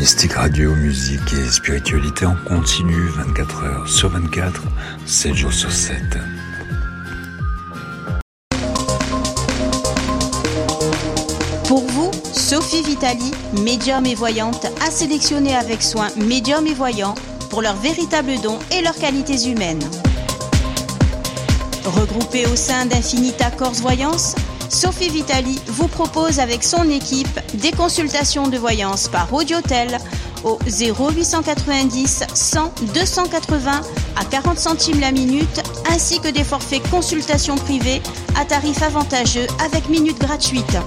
Mystique Radio, musique et spiritualité en continu 24 heures sur 24, 7 jours sur 7. Pour vous, Sophie Vitali, médium et voyante, a sélectionné avec soin médium et voyants pour leurs véritables dons et leurs qualités humaines. Regroupée au sein d'Infinita Corse Voyance, Sophie Vitali vous propose avec son équipe des consultations de voyance par audiotel au 0890 100 280 à 40 centimes la minute ainsi que des forfaits consultations privées à tarif avantageux avec minutes gratuites.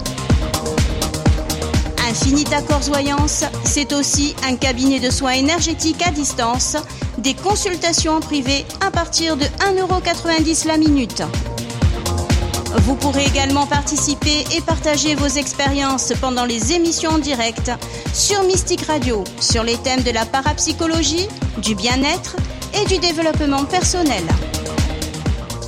Infinita Corse Voyance, c'est aussi un cabinet de soins énergétiques à distance, des consultations en privé à partir de 1,90€ la minute. Vous pourrez également participer et partager vos expériences pendant les émissions en direct sur Mystique Radio sur les thèmes de la parapsychologie, du bien-être et du développement personnel.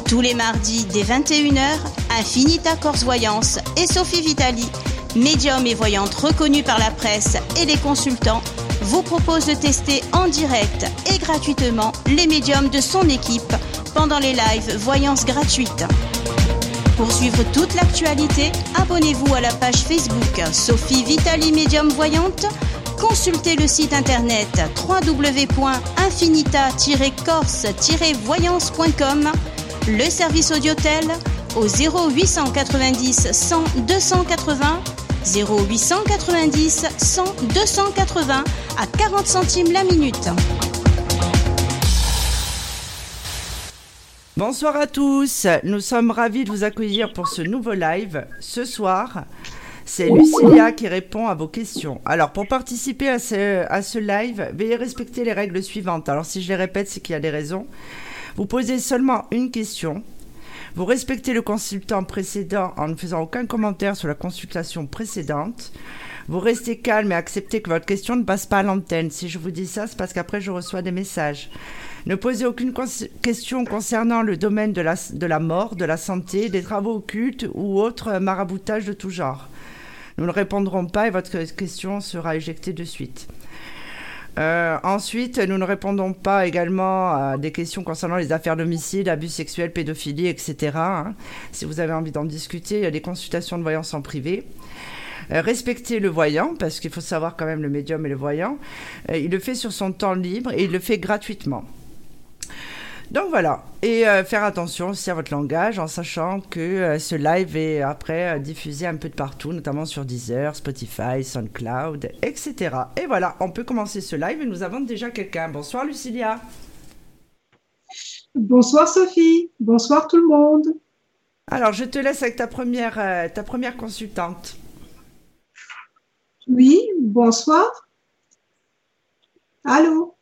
Tous les mardis dès 21h, Infinita Corse Voyance et Sophie Vitali, médium et voyante reconnue par la presse et les consultants, vous proposent de tester en direct et gratuitement les médiums de son équipe pendant les lives voyances gratuites. Pour suivre toute l'actualité, abonnez-vous à la page Facebook Sophie Vitali Médium Voyante. Consultez le site internet www.infinita-corse-voyance.com, le service audiotel au 0890 100 280 0890 100 280 à 40 centimes la minute. Bonsoir à tous, nous sommes ravis de vous accueillir pour ce nouveau live. Ce soir, c'est Lucilia qui répond à vos questions. Alors, pour participer à ce, à ce live, veuillez respecter les règles suivantes. Alors, si je les répète, c'est qu'il y a des raisons. Vous posez seulement une question. Vous respectez le consultant précédent en ne faisant aucun commentaire sur la consultation précédente. Vous restez calme et acceptez que votre question ne passe pas à l'antenne. Si je vous dis ça, c'est parce qu'après je reçois des messages. Ne posez aucune question concernant le domaine de la, mort, de la santé, des travaux occultes ou autres maraboutage de tout genre. Nous ne répondrons pas et votre question sera éjectée de suite. Euh, ensuite, nous ne répondons pas également à des questions concernant les affaires d'homicide, abus sexuels, pédophilie, etc. hein. Si vous avez envie d'en discuter, il y a des consultations de voyance en privé. Euh, respectez le voyant, parce qu'il faut savoir quand même le médium et le voyant. Euh, il le fait sur son temps libre et il le fait gratuitement. Donc voilà, et euh, faire attention aussi à votre langage en sachant que euh, ce live est après euh, diffusé un peu de partout, notamment sur Deezer, Spotify, SoundCloud, etc. Et voilà, on peut commencer ce live et nous avons déjà quelqu'un. Bonsoir Lucilia. Bonsoir Sophie, bonsoir tout le monde. Alors je te laisse avec ta première, ta première consultante. Oui, bonsoir. Allô?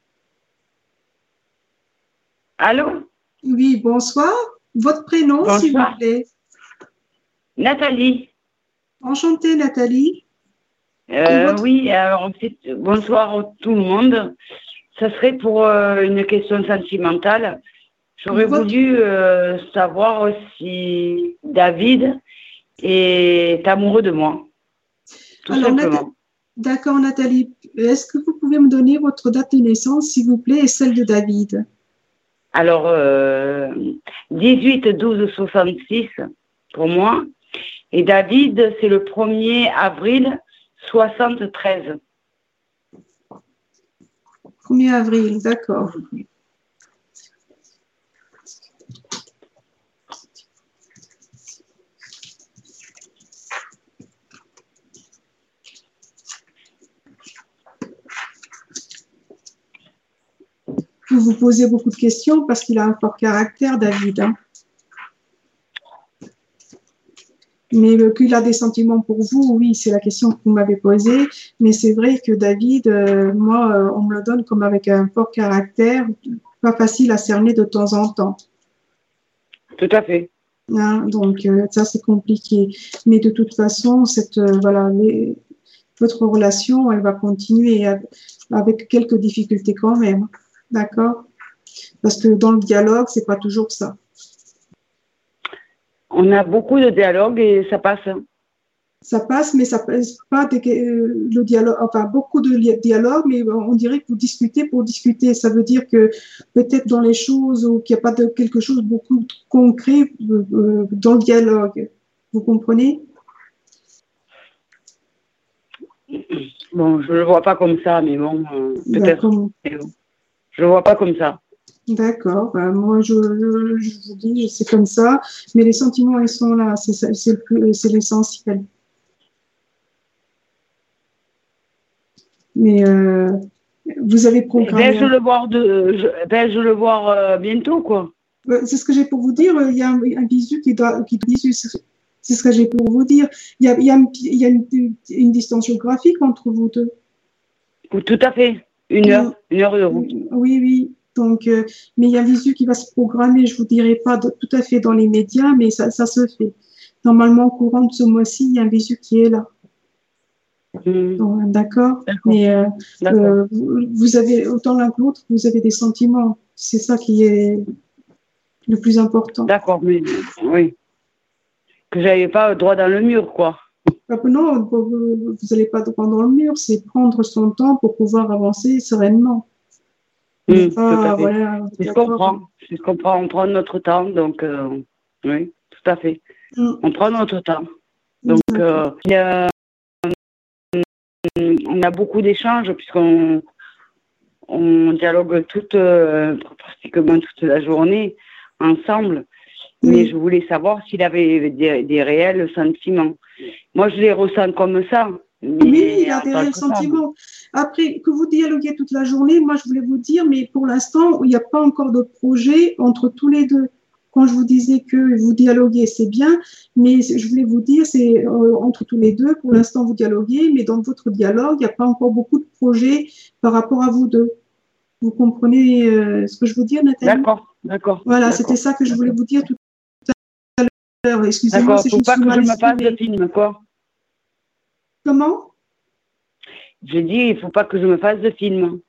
Allô? Oui, bonsoir. Votre prénom, s'il vous plaît? Nathalie Enchantée, Nathalie. Euh, votre- Oui, alors bonsoir à tout le monde. Ça serait pour euh, une question sentimentale. J'aurais Votre- voulu euh, savoir si David est amoureux de moi. Tout Alors, simplement. D'accord, Nathalie. Est-ce que vous pouvez me donner votre date de naissance, s'il vous plaît, et celle de David? Alors, euh, 18 12 66 pour moi. Et David, c'est le 1er avril 73. 1er avril, d'accord. Vous vous posez beaucoup de questions parce qu'il a un fort caractère, David. hein. Mais qu'il a des sentiments pour vous, oui, c'est la question que vous m'avez posée. Mais c'est vrai que David, euh, moi, euh, on me le donne comme avec un fort caractère, pas facile à cerner de temps en temps. Tout à fait. hein. donc euh, ça, c'est compliqué. Mais de toute façon, cette, voilà, les- votre relation, elle va continuer avec quelques difficultés quand même. D'accord Parce que dans le dialogue, c'est pas toujours ça. On a beaucoup de dialogues et ça passe. ça passe, mais ça passe pas euh, le dialogue, enfin beaucoup de dialogue, mais on dirait que vous discutez pour discuter. Ça veut dire que peut-être dans les choses ou qu'il n'y a pas de quelque chose beaucoup de concret euh, euh, dans le dialogue. Vous comprenez? Bon, je le vois pas comme ça, mais bon, peut-être. Je le vois pas comme ça. D'accord. Ben, moi, je, je, vous dis, c'est comme ça. Mais les sentiments, ils sont là. C'est l'essentiel. Mais euh, vous avez programmé. Vais-je le voir, de, je, le voir euh, bientôt, quoi C'est ce que j'ai pour vous dire. Il y a un, un visu qui doit, qui c'est ce que j'ai pour vous dire. Il y a, il y a, il y a une, une, distance géographique entre vous deux. Tout à fait. Une heure, une heure de route. Oui, oui. Donc, euh, mais il y a un visu qui va se programmer. Je vous dirai pas tout à fait dans les médias, mais ça, ça se fait. Normalement, au courant de ce mois-ci, il y a un visu qui est là. Hmm. D'accord. Mais euh, euh, vous avez autant l'un que l'autre, vous avez des sentiments. C'est ça qui est le plus important. D'accord, mais oui. Que j'avais pas droit dans le mur, quoi. Ah, non, vous n'allez pas droit dans le mur, c'est prendre son temps pour pouvoir avancer sereinement. Hmm, je comprends. Je comprends. On prend notre temps, donc euh, oui, tout à fait. Hmm. On prend notre temps. Donc, il y a on a beaucoup d'échanges puisqu'on on dialogue toute, euh, pratiquement toute la journée ensemble. Mais je voulais savoir s'il avait des, réels sentiments. Moi, je les ressens comme ça. oui, il y a des réels sentiments. Après, que vous dialoguez toute la journée, moi, je voulais vous dire, mais pour l'instant, il n'y a pas encore de projet entre tous les deux quand je vous disais que vous dialoguez, c'est bien, mais je voulais vous dire, c'est euh, entre tous les deux, pour l'instant, vous dialoguez, mais dans votre dialogue, il n'y a pas encore beaucoup de projets par rapport à vous deux. Vous comprenez euh, ce que je veux dire, Nathalie? D'accord, d'accord. Voilà, c'était ça que je voulais vous dire tout. Excusez-moi si je pas que je me fasse de film, quoi. Comment? J'ai dit, il ne faut pas que je me fasse de film.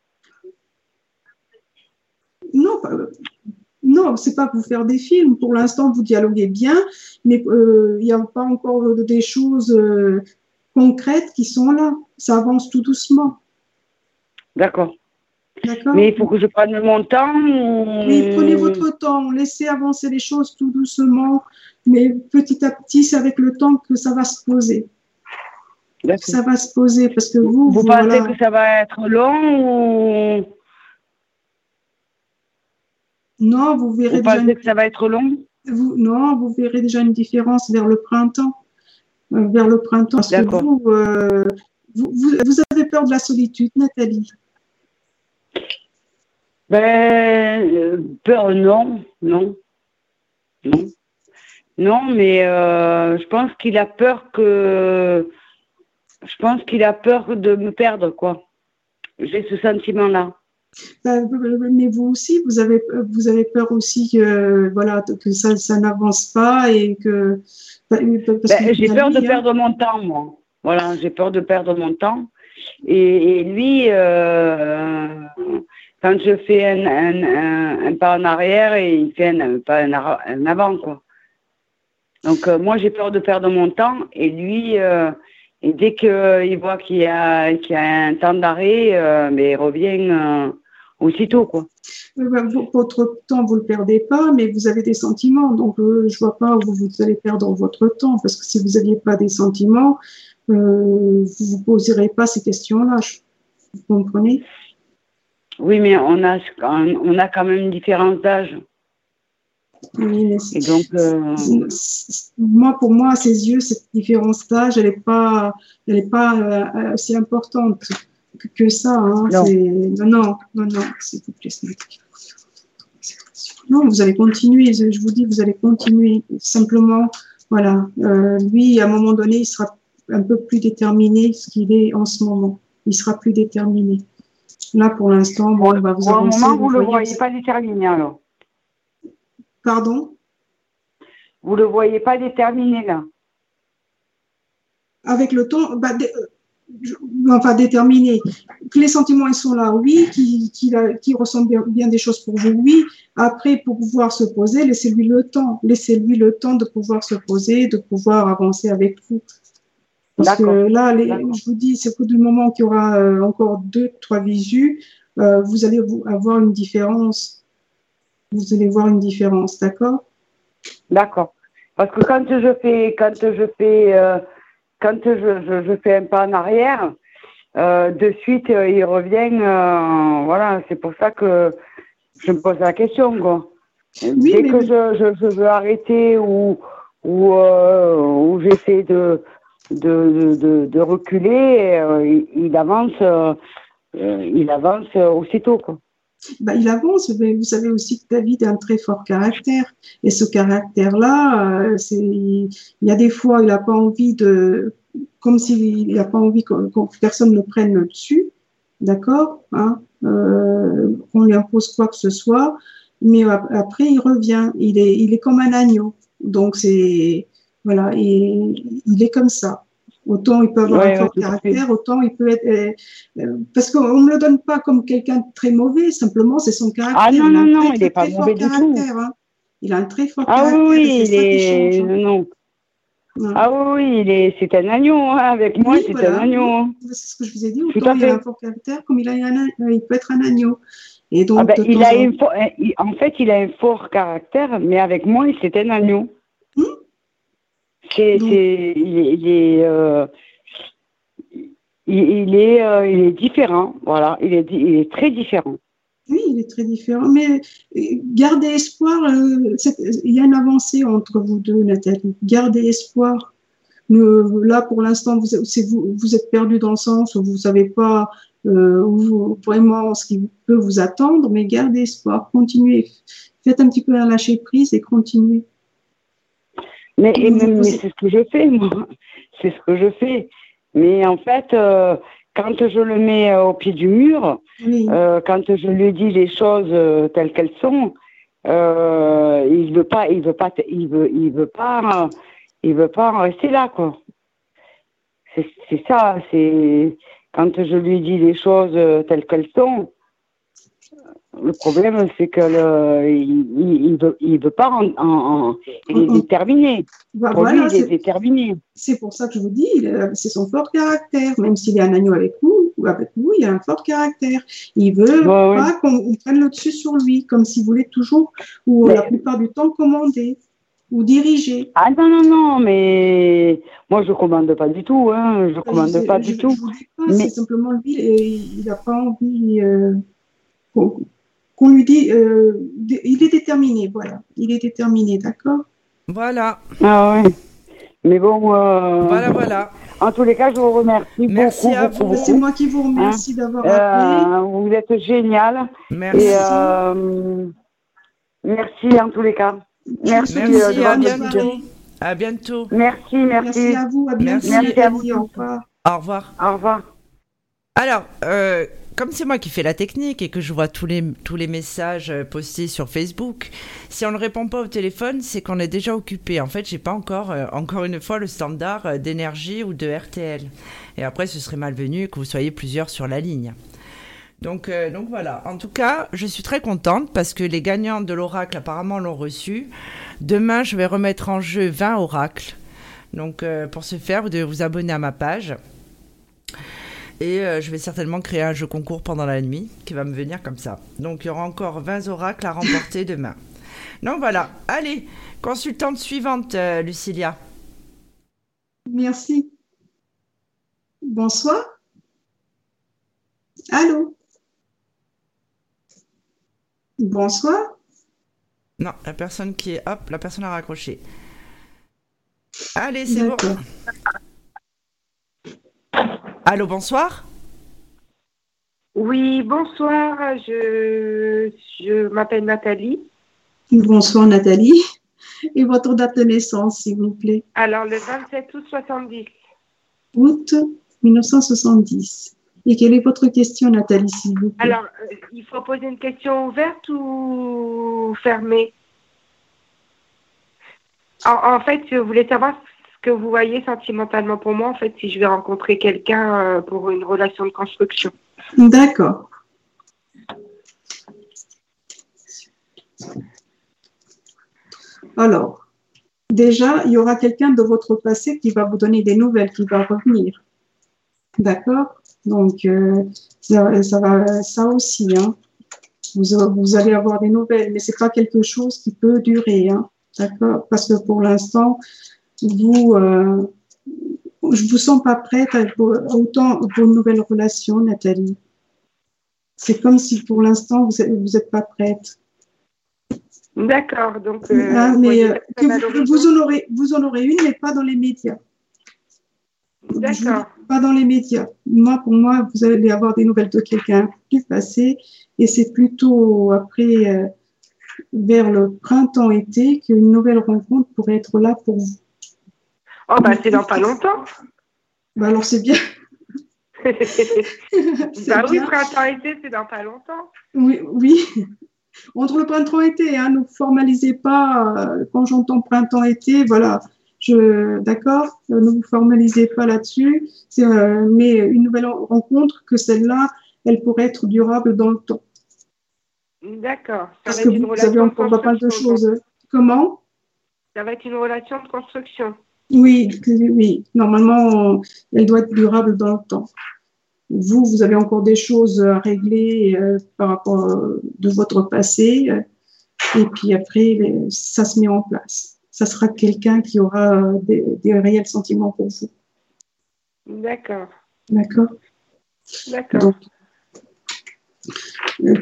Non, non, c'est pas pour faire des films. Pour l'instant, vous dialoguez bien, mais euh, il n'y a pas encore des choses euh, concrètes qui sont là. Ça avance tout doucement. D'accord. Mais il faut que je prenne mon temps. Oui, prenez votre temps. Laissez avancer les choses tout doucement. Mais petit à petit, c'est avec le temps que ça va se poser. Ça va se poser parce que vous. Vous, pensez que ça va être long ou non, vous verrez. Vous pensez que ça va être long? Non, vous verrez déjà une différence vers le printemps. Euh, vers le printemps. Parce que euh, vous, vous, avez peur de la solitude, Nathalie? Ben, euh, peur, non, non, non. Non, mais je pense qu'il a peur que. Je pense qu'il a peur de me perdre, quoi. J'ai ce sentiment-là. Bah, mais vous aussi, vous avez, vous avez peur aussi que, voilà, que ça, ça n'avance pas et que. Bah, bah, j'ai peur de perdre mon temps, moi. Voilà, j'ai peur de perdre mon temps. Et, lui, euh, quand je fais un, pas en arrière, il fait un, pas un, avant, quoi. Donc, euh, moi, j'ai peur de perdre mon temps. Et lui, euh, et dès qu'il voit qu'il y, a, un temps d'arrêt, mais il revient aussitôt, quoi. Votre temps, vous le perdez pas, mais vous avez des sentiments. Donc, euh, je vois pas où vous allez perdre votre temps, parce que si vous n'aviez pas des sentiments, euh, vous vous poserez pas ces questions-là. Vous comprenez? Oui, mais on a, on a quand même une différence d'âge. Oui, Et donc, euh, moi, pour moi, à ses yeux, cette différence d'âge, elle n'est pas, elle est pas assez importante que, ça. Hein. Non. non. non, non, non, s'il vous plaît. Non, vous allez continuer. Je vous dis, vous allez continuer. Simplement, voilà. Euh, lui, à un moment donné, il sera un peu plus déterminé ce qu'il est en ce moment. Il sera plus déterminé. Là, pour l'instant, bon, il va vous avancer. moment, vous ne le voyez pas déterminé alors. Pardon? Vous le voyez pas déterminé là. Avec le temps, bah, euh, enfin déterminer que les sentiments ils sont là, oui, qui qui, qui ressent bien, des choses pour vous, oui. Après, pour pouvoir se poser, laissez-lui le temps, laissez-lui le temps de pouvoir se poser, de pouvoir avancer avec vous. Parce que là, je vous dis, c'est qu'au du moment qu'il y aura euh, encore deux, trois visus, euh, vous allez avoir une différence. Vous allez voir une différence, d'accord? D'accord. Parce que quand je fais, quand je fais, euh, quand je, je, fais un pas en arrière, de suite il revient. voilà, c'est pour ça que je me pose la question, quoi. Dès que je, je, veux arrêter ou ou, ou j'essaie de de, de, de reculer, euh, il, avance, euh, il avance aussitôt. Quoi. Bah, il avance, mais vous savez aussi que David a un très fort caractère. Et ce caractère-là, euh, il y a des fois, il n'a pas envie de, comme s'il n'a pas envie que, personne ne prenne dessus, d'accord, hein, euh, qu'on lui impose quoi que ce soit. Mais après, il revient. Il est, il est comme un agneau. Donc c'est, voilà, et il est comme ça. Autant il peut avoir un fort caractère, autant il peut être. Euh, euh, parce qu'on ne me le donne pas comme quelqu'un de très mauvais, simplement c'est son caractère. Ah non, non, non, il n'est pas mauvais du tout. Hein. Il a un très fort ah, caractère. Oui, il est. Hein. Non. Ah oui, il est, c'est un agneau, hein. avec moi, c'est un agneau. C'est ce que je vous ai dit, autant il a un fort caractère comme il, a un, il peut être un agneau. Et donc, ah ben, il a en... en fait, il a un fort caractère, mais avec moi, c'est un agneau. Hmm? C'est, il, est, euh, il, est, euh, il est différent. Voilà, il est, il est très différent. Oui, il est très différent. Mais euh, gardez espoir. il y a une avancée entre vous deux, Nathalie. Gardez espoir. là, pour l'instant, vous, vous, vous êtes perdu dans le sens où vous ne savez pas vraiment ce qui peut vous attendre, mais gardez espoir. Continuez. Faites un petit peu un lâcher prise et continuez. Mais, c'est ce que je fais, moi. C'est ce que je fais. Mais en fait, euh, quand je le mets euh, au pied du mur, euh, quand je lui dis les choses telles qu'elles sont, il veut pas, il veut pas, il veut, il veut pas, il veut pas en rester là, quoi. C'est ça. C'est quand je lui dis les choses telles qu'elles sont, le problème, c'est que le, il, il, veut, il veut pas en, en, il est déterminé. Bah, pour lui, il est, déterminé. C'est pour ça que je vous dis, c'est son fort caractère. Même s'il est un agneau avec vous ou avec vous, il a un fort caractère. Il veut pas qu'on prenne le dessus sur lui, comme s'il voulait toujours, ou la plupart du temps, commander ou diriger. Ah non, non, non, mais moi je commande pas du tout, hein. je commande pas du tout. mais... C'est simplement lui, il n'a pas envie. Euh, qu'on lui dit, euh, il est déterminé, voilà, il est déterminé, d'accord? Voilà. Ah ouais. Mais bon. Euh, voilà, voilà. En tous les cas, je vous remercie. Merci à vous. C'est moi qui vous remercie hein d'avoir appelé. Euh, vous êtes génial. Merci. merci en tous les cas. Merci. merci à bientôt. À bientôt. Merci, merci. Merci à vous. À bientôt. Merci, à vous. Au revoir. Au revoir. Au revoir. Alors, comme c'est moi qui fais la technique et que je vois tous les, messages euh, postés sur Facebook, si on ne répond pas au téléphone, c'est qu'on est déjà occupé. En fait, j'ai pas encore, euh, une fois, le standard euh, d'énergie ou de RTL. Et après, ce serait malvenu que vous soyez plusieurs sur la ligne. Donc, donc voilà. En tout cas, je suis très contente parce que les gagnants de l'oracle apparemment l'ont reçu. Demain, je vais remettre en jeu 20 oracles. Donc, pour ce faire, vous devez vous abonner à ma page. Et euh, je vais certainement créer un jeu concours pendant la nuit qui va me venir comme ça. Donc il y aura encore 20 oracles à remporter demain. Donc voilà. Allez, consultante suivante, euh, Lucilia. Merci. Bonsoir. Allô Bonsoir. Non, la personne qui est... Hop, la personne a raccroché. Allez, c'est bon. Allô, bonsoir. Oui, bonsoir. Je, je m'appelle Nathalie. Bonsoir Nathalie. Et votre date de naissance, s'il vous plaît? Alors, le 27 août 70. Août 1970. Et quelle est votre question, Nathalie, s'il vous plaît? Alors, euh, il faut poser une question ouverte ou fermée? En, en, fait, je voulais savoir que vous voyez sentimentalement pour moi, en fait, si je vais rencontrer quelqu'un euh, pour une relation de construction. D'accord. Alors, déjà, il y aura quelqu'un de votre passé qui va vous donner des nouvelles, qui va revenir. D'accord? Donc, euh, ça, va, ça aussi, hein. vous, allez avoir des nouvelles, mais c'est pas quelque chose qui peut durer. Hein. D'accord? Parce que pour l'instant, vous, euh, je vous sens pas prête à, autant pour une nouvelle relation, Nathalie. C'est comme si pour l'instant, vous n'êtes vous êtes pas prête. D'accord. Donc, euh, ah, mais, euh, vous, en aurez, vous en aurez une, mais pas dans les médias. D'accord. Pas dans les médias. Moi, pour moi, vous allez avoir des nouvelles de quelqu'un du passé, et c'est plutôt après, euh, vers le printemps-été, qu'une nouvelle rencontre pourrait être là pour vous. Oh, bah, c'est dans pas longtemps. Bah, alors, c'est bien. bah oui, printemps-été, c'est dans pas longtemps. Oui, oui. Entre le printemps-été, hein, ne formalisez pas, euh, quand j'entends printemps-été, voilà, je, d'accord, ne vous formalisez pas là-dessus, euh, mais une nouvelle rencontre que celle-là, elle pourrait être durable dans le temps. D'accord. Parce que vous, avez encore pas mal de choses. Comment? Ça va être une relation de construction. Oui, oui. Normalement, elle doit être durable dans le temps. Vous, vous avez encore des choses à régler euh, par rapport euh, de votre passé. et puis après, ça se met en place. Ça sera quelqu'un qui aura des, des, réels sentiments pour vous. D'accord. D'accord? D'accord.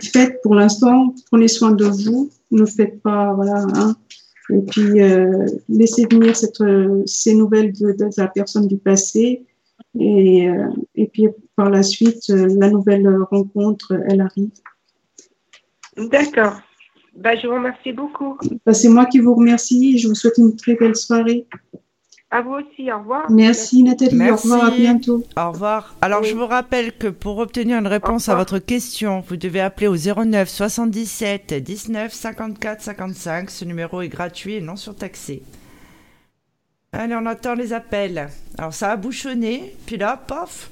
Faites pour l'instant, prenez soin de vous. Ne faites pas, voilà, hein, et puis, euh, laissez venir cette, euh, ces nouvelles de, la personne du passé. Et, euh, et puis, par la suite, la nouvelle rencontre, elle arrive. D'accord. Bah, je vous remercie beaucoup. Bah, c'est moi qui vous remercie. Je vous souhaite une très belle soirée. À vous aussi, au revoir. Merci Nathalie, au revoir, à bientôt. Au revoir. Alors je vous rappelle que pour obtenir une réponse à votre question, vous devez appeler au 09 77 19 54 55. Ce numéro est gratuit et non surtaxé. Allez, on attend les appels. Alors ça a bouchonné, puis là, paf,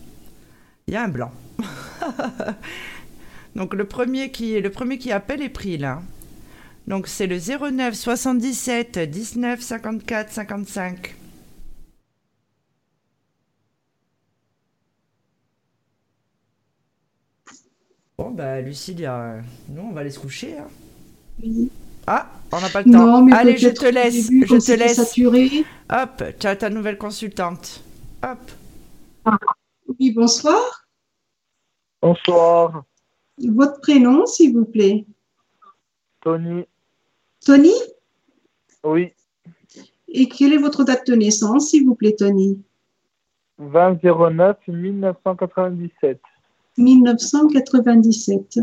il y a un blanc. Donc le premier qui, le premier qui appelle est pris là. Donc c'est le 09 77 19 54 55. Bon, bah, Lucilia, nous, on va aller se coucher. Hein. Oui. Ah, on n'a pas le temps. Allez, je te laisse. je te laisse. Saturé. Hop, tu as ta nouvelle consultante. Hop. Ah. Oui, bonsoir. Bonsoir. Votre prénom, s'il vous plaît. Tony. Tony? Oui. Et quelle est votre date de naissance, s'il vous plaît, Tony? 20 09 1997. 1997.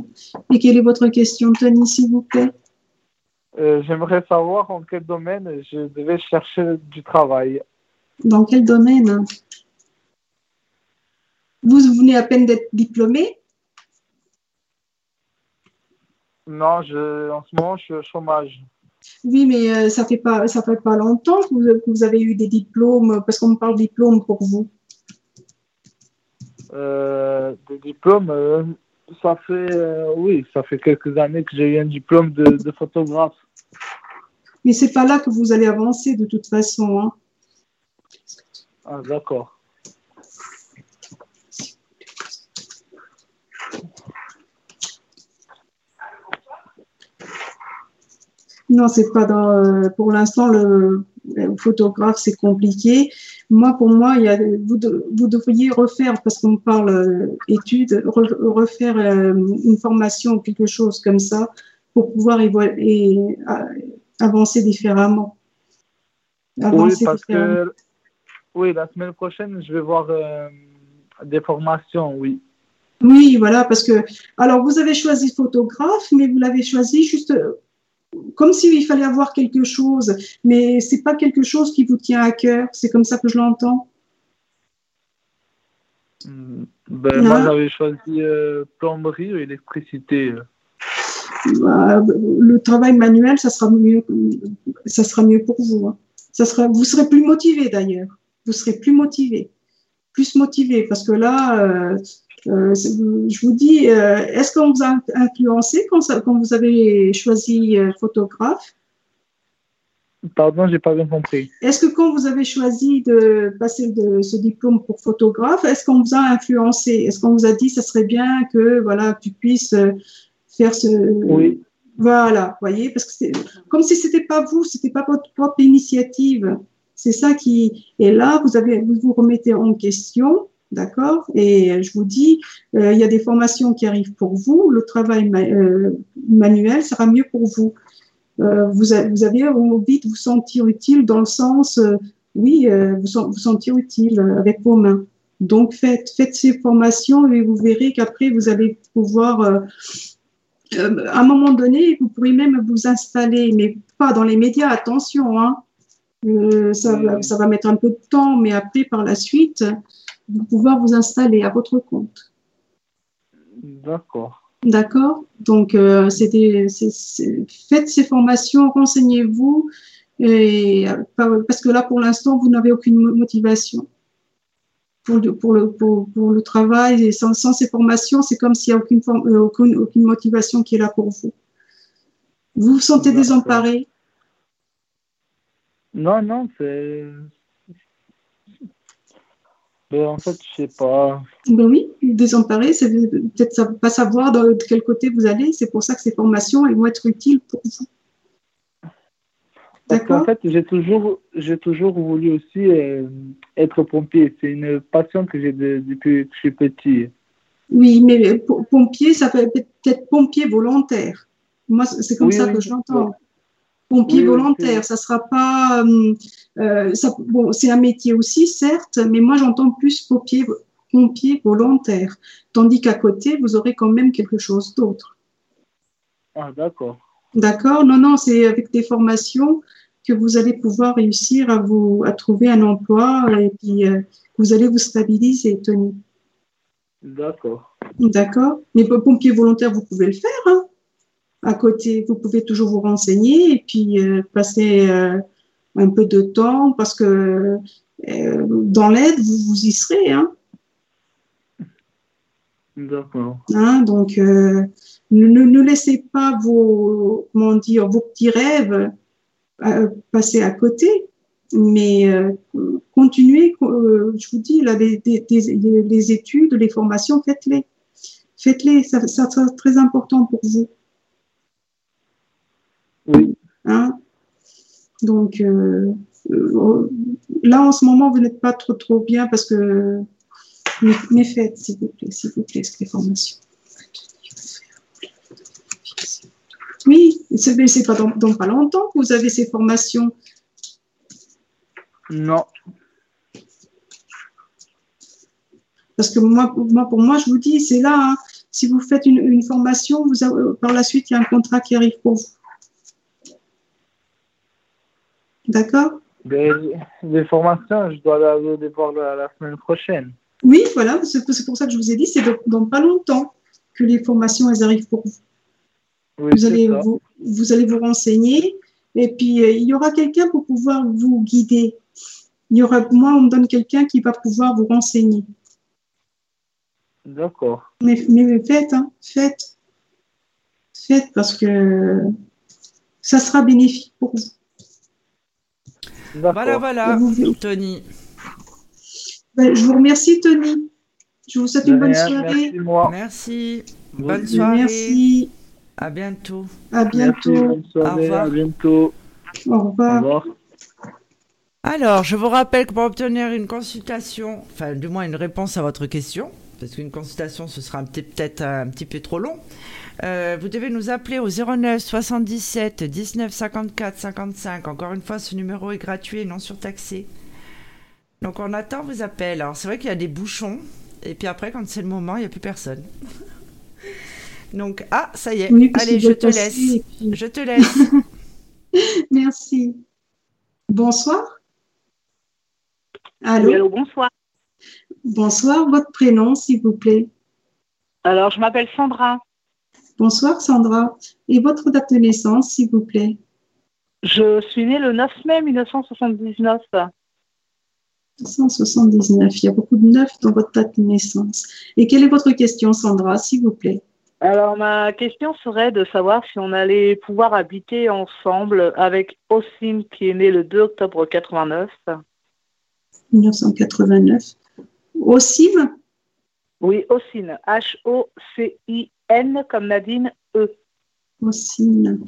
Et quelle est votre question, Tony, s'il vous plaît? Euh, J'aimerais savoir en quel domaine je devais chercher du travail. Dans quel domaine? Vous venez à peine d'être diplômé? Non, je, en ce moment, je suis au chômage. Oui, mais euh, ça fait pas ça fait pas longtemps que vous, que vous avez eu des diplômes, parce qu'on me parle diplôme pour vous. Euh, de diplôme, euh, ça fait, euh, oui, ça fait quelques années que j'ai eu un diplôme de, photographe. Mais c'est pas là que vous allez avancer de toute façon. Hein. Ah, d'accord. Non, c'est pas dans. pour l'instant, le, photographe, c'est compliqué. Moi, pour moi, il y a, vous, vous devriez refaire, parce qu'on parle euh, études, refaire euh, une formation ou quelque chose comme ça pour pouvoir et, avancer différemment. oui, parce que oui, la semaine prochaine, je vais voir euh, des formations, oui. Oui, voilà, parce que alors vous avez choisi photographe, mais vous l'avez choisi juste comme s'il fallait avoir quelque chose, mais c'est pas quelque chose qui vous tient à cœur. C'est comme ça que je l'entends. Hmm. Ben, moi, j'avais choisi euh, plomberie ou électricité. Bah, le travail manuel, ça sera mieux, ça sera mieux pour vous. Hein. Ça sera, vous serez plus motivé d'ailleurs. Vous serez plus motivé, plus motivé, parce que là, euh, euh, je vous dis, euh, est-ce qu'on vous a influencé quand, quand vous avez choisi euh, photographe? Pardon, j'ai pas bien compris. Est-ce que quand vous avez choisi de passer de ce diplôme pour photographe, est-ce qu'on vous a influencé? Est-ce qu'on vous a dit ça serait bien que voilà tu puisses faire ce Oui. Voilà, voyez, parce que c'est comme si c'était pas vous, c'était pas votre propre initiative. C'est ça qui et là vous avez vous vous remettez en question, d'accord Et je vous dis, euh, il y a des formations qui arrivent pour vous, le travail euh, manuel sera mieux pour vous. Euh, vous, vous, avez envie de vous sentir utile dans le sens, oui, vous, vous sentir utile avec vos mains. Donc faites, faites ces formations et vous verrez qu'après vous allez pouvoir, à un moment donné, vous pourrez même vous installer, mais pas dans les médias, attention, hein. ça, va, ça va mettre un peu de temps, mais après, par la suite, vous pouvoir vous installer à votre compte. D'accord. D'accord? Donc, euh, faites ces formations, renseignez-vous, et, parce que là, pour l'instant, vous n'avez aucune motivation pour le, pour le, pour, le travail. Et sans, ces formations, c'est comme s'il n'y a aucune, euh, aucune, aucune motivation qui est là pour vous. Vous vous sentez désemparé? Non, non, c'est ben, en fait, je sais pas. Ben oui, désemparé, c'est peut-être pas savoir de quel côté vous allez. C'est pour ça que ces formations, elles vont être utiles pour vous. D'accord. En fait, j'ai toujours, j'ai toujours voulu aussi euh, être pompier. C'est une passion que j'ai depuis que je suis petit. Oui, mais pompier, ça peut être pompier volontaire. Moi, c'est comme ça que je l'entends pompier volontaire. Ça sera pas. Euh, euh, ça, bon, c'est un métier aussi, certes, mais moi j'entends plus pompier, pompier volontaire. Tandis qu'à côté, vous aurez quand même quelque chose d'autre. Ah, d'accord. D'accord? Non, non, c'est avec des formations que vous allez pouvoir réussir à vous à trouver un emploi et puis euh, vous allez vous stabiliser, Tony. D'accord. D'accord? Mais pompier volontaire, vous pouvez le faire. Hein à côté, vous pouvez toujours vous renseigner et puis euh, passer euh, un peu de temps parce que euh, dans l'aide, vous, vous y serez. Hein. D'accord. Hein, donc, ne, ne, laissez pas vos, comment dire, vos petits rêves passer à côté, mais continuez, je vous dis, là, les, les, études, les formations, faites-les. Faites-les, ça, ça sera très important pour vous. Hein? Donc, euh, euh, là, en ce moment, vous n'êtes pas trop, trop bien parce que. Mais, faites, s'il vous plaît, s'il vous plaît, ces formations. Oui, c'est pas dans, pas longtemps que vous avez ces formations. Non. Parce que moi, moi, pour moi, je vous dis, c'est là, hein. si vous faites une, une formation, vous par la suite, il y a un contrat qui arrive pour vous. D'accord des, formations, je dois les voir la, semaine prochaine. Oui, voilà, c'est pour ça que je vous ai dit, c'est dans pas longtemps que les formations, elles arrivent pour vous. vous, allez vous, vous, allez vous renseigner et puis euh, il y aura quelqu'un pour pouvoir vous guider. Il y aura, moi, on me donne quelqu'un qui va pouvoir vous renseigner. D'accord. Mais, mais, faites, hein, faites. Faites parce que ça sera bénéfique pour vous. Voilà, voilà, Tony. Ben, je vous remercie, Tony. Je vous souhaite une bonne soirée. Merci. Bonne soirée. Merci. À bientôt. À bientôt. Au revoir. À bientôt. Au revoir. Au revoir. Alors, je vous rappelle que pour obtenir une consultation, enfin du moins une réponse à votre question, parce qu'une consultation ce sera peut-être un petit peu trop long, euh, vous devez nous appeler au 09 77 19 54 55. Encore une fois, ce numéro est gratuit et non surtaxé. Donc on attend vos appels. Alors c'est vrai qu'il y a des bouchons. Et puis après, quand c'est le moment, il n'y a plus personne. Donc, ah, ça y est. Allez, je te laisse. Je te laisse. Merci. Bonsoir. Allô? allô, bonsoir. Bonsoir, votre prénom, s'il vous plaît. Alors, je m'appelle Sandra. Bonsoir Sandra. Et votre date de naissance, s'il vous plaît? Je suis née le 9 mai 1979. 1979, il y a beaucoup de neuf dans votre date de naissance. Et quelle est votre question, Sandra, s'il vous plaît? Alors, ma question serait de savoir si on allait pouvoir habiter ensemble avec Ossine, qui est né le 2 octobre 89. 1989. Ossine Oui, Ossine. H-O-C-I-N comme Nadine E. Ossine.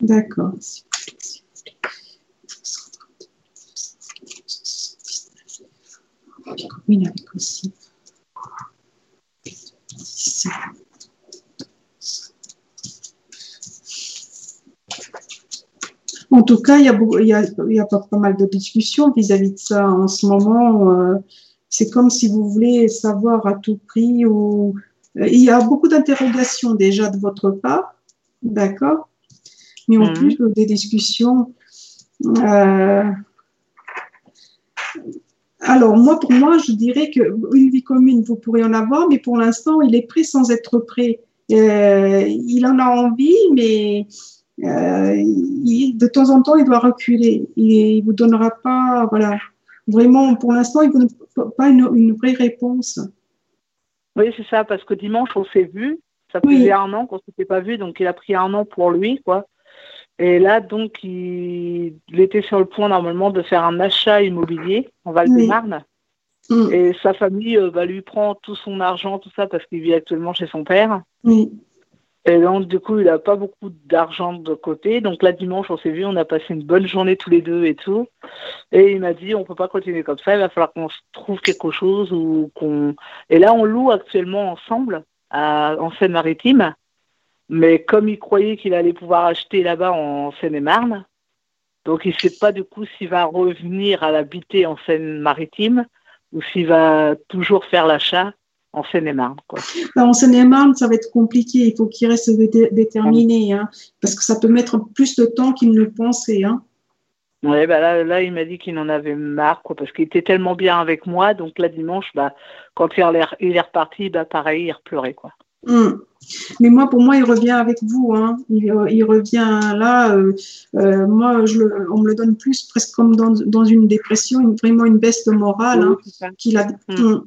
D'accord. Ossine. En tout cas, il y a pas, mal de discussions vis-à-vis de ça en ce moment. Euh, c'est comme si vous voulez savoir à tout prix ou euh, il y a beaucoup d'interrogations déjà de votre part, d'accord, mais en mhm. plus des discussions. Euh, alors, moi, pour moi, je dirais qu'une vie commune, vous pourrez en avoir, mais pour l'instant, il est prêt sans être prêt. Euh, il en a envie, mais euh, de temps en temps, il doit reculer. Il ne vous donnera pas, voilà, vraiment, pour l'instant, il ne donne pas une, vraie réponse. Oui, c'est ça, parce que dimanche, on s'est vu. Ça faisait un an qu'on ne s'était pas vu, donc il a pris un an pour lui, quoi. Et là, donc, il, était sur le point normalement de faire un achat immobilier en Val-de-Marne. Mm. Et sa famille euh, bah, lui prend tout son argent, tout ça, parce qu'il vit actuellement chez son père. Et donc, du coup, il n'a pas beaucoup d'argent de côté. Donc, là, dimanche, on s'est vu, on a passé une bonne journée tous les deux et tout. Et il m'a dit, on peut pas continuer comme ça, il va falloir qu'on trouve quelque chose ou qu'on. Et là, on loue actuellement ensemble à, en Seine-Maritime. Mais comme il croyait qu'il allait pouvoir acheter là-bas en Seine-et-Marne, donc il sait pas du coup s'il va revenir à l'habiter en Seine-Maritime ou s'il va toujours faire l'achat en Seine-et-Marne. Ben, en Seine-et-Marne, ça va être compliqué. Il faut qu'il reste déterminé, hein, parce que ça peut mettre plus de temps qu'il ne le pensait. Hein. Ouais, bah là, là, il m'a dit qu'il en avait marre, quoi, parce qu'il était tellement bien avec moi. Donc là, dimanche, bah, quand il est reparti, bah, pareil, il repleurait. Quoi. Hmm. Mais moi, pour moi, il revient avec vous. Hein. Il, revient là. Euh, euh, moi, je on me le donne plus presque comme dans, dans une dépression, vraiment une baisse de morale hein, qu'il a. Hmm.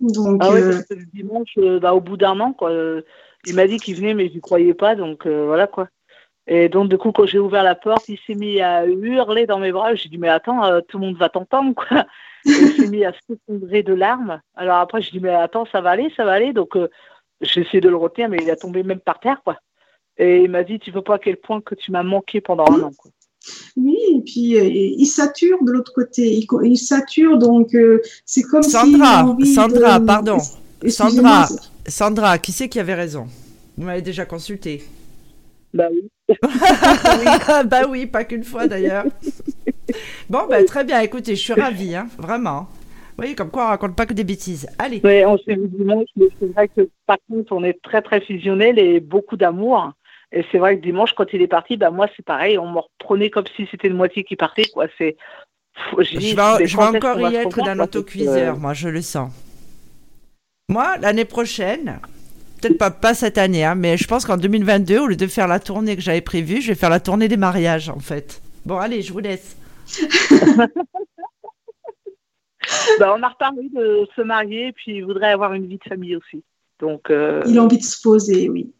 Donc, ah euh, le dimanche, bah, au bout d'un an, quoi, il m'a dit qu'il venait, mais je ne croyais pas. Donc voilà quoi. Et donc, du coup, quand j'ai ouvert la porte, il s'est mis à hurler dans mes bras. J'ai dit, mais attends, tout le monde va t'entendre, quoi. il s'est mis à s'effondrer de larmes. Alors après, je dis, mais attends, ça va aller, ça va aller. Donc, j'ai essayé de le retenir, mais il a tombé même par terre, quoi. Et il m'a dit, tu veux pas à quel point que tu m'as manqué pendant un an, quoi. Oui, et puis euh, il sature de l'autre côté. Il, sature, donc euh, c'est comme Sandra, si. Sandra, pardon. Sandra, Sandra, qui c'est qui avait raison? Vous m'avez déjà consulté. Bah oui. bah oui, pas qu'une fois d'ailleurs. Bon, bah, très bien, écoutez, je suis ravie, hein, vraiment. Oui, comme quoi on raconte pas que des bêtises. Allez. Oui, on s'est vu dimanche, mais c'est vrai que par contre, on est très très fusionnels et beaucoup d'amour. Et c'est vrai que dimanche, quand il est parti, bah moi c'est pareil, on me reprenait comme si c'était une moitié qui partait, quoi. C'est. Je, vais, encore y être dans l'autocuiseur, moi je le sens. Moi, l'année prochaine, peut-être pas, pas cette année, hein, mais je pense qu'en 2022, au lieu de faire la tournée que j'avais prévue, je vais faire la tournée des mariages, en fait. Bon, allez, je vous laisse. bah, on a reparlé de se marier, puis il voudrait avoir une vie de famille aussi. Donc, euh, Il a envie de se poser, oui.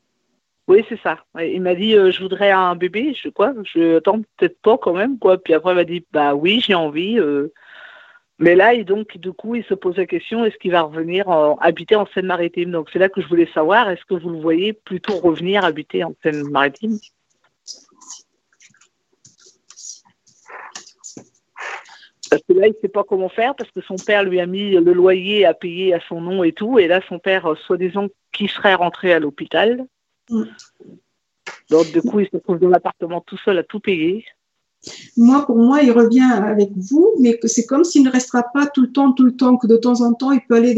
Oui, c'est ça. Il m'a dit, euh, je voudrais un bébé. Je quoi? Je attends peut-être pas quand même, quoi. Puis après, il m'a dit, bah oui, j'ai envie. Euh. Mais là, et donc, du coup, il se pose la question, est-ce qu'il va revenir habiter en Seine-Maritime? Donc, c'est là que je voulais savoir, est-ce que vous le voyez plutôt revenir habiter en Seine-Maritime? Parce que là, il ne sait pas comment faire parce que son père lui a mis le loyer à payer à son nom et tout. Et là, son père, euh, soi-disant, qui serait rentré à l'hôpital? Mm. Donc, du coup, il se trouve dans l'appartement tout seul à tout payer. Moi, pour moi, il revient avec vous, mais c'est comme s'il ne restera pas tout le temps, tout le temps, que de temps en temps, il peut aller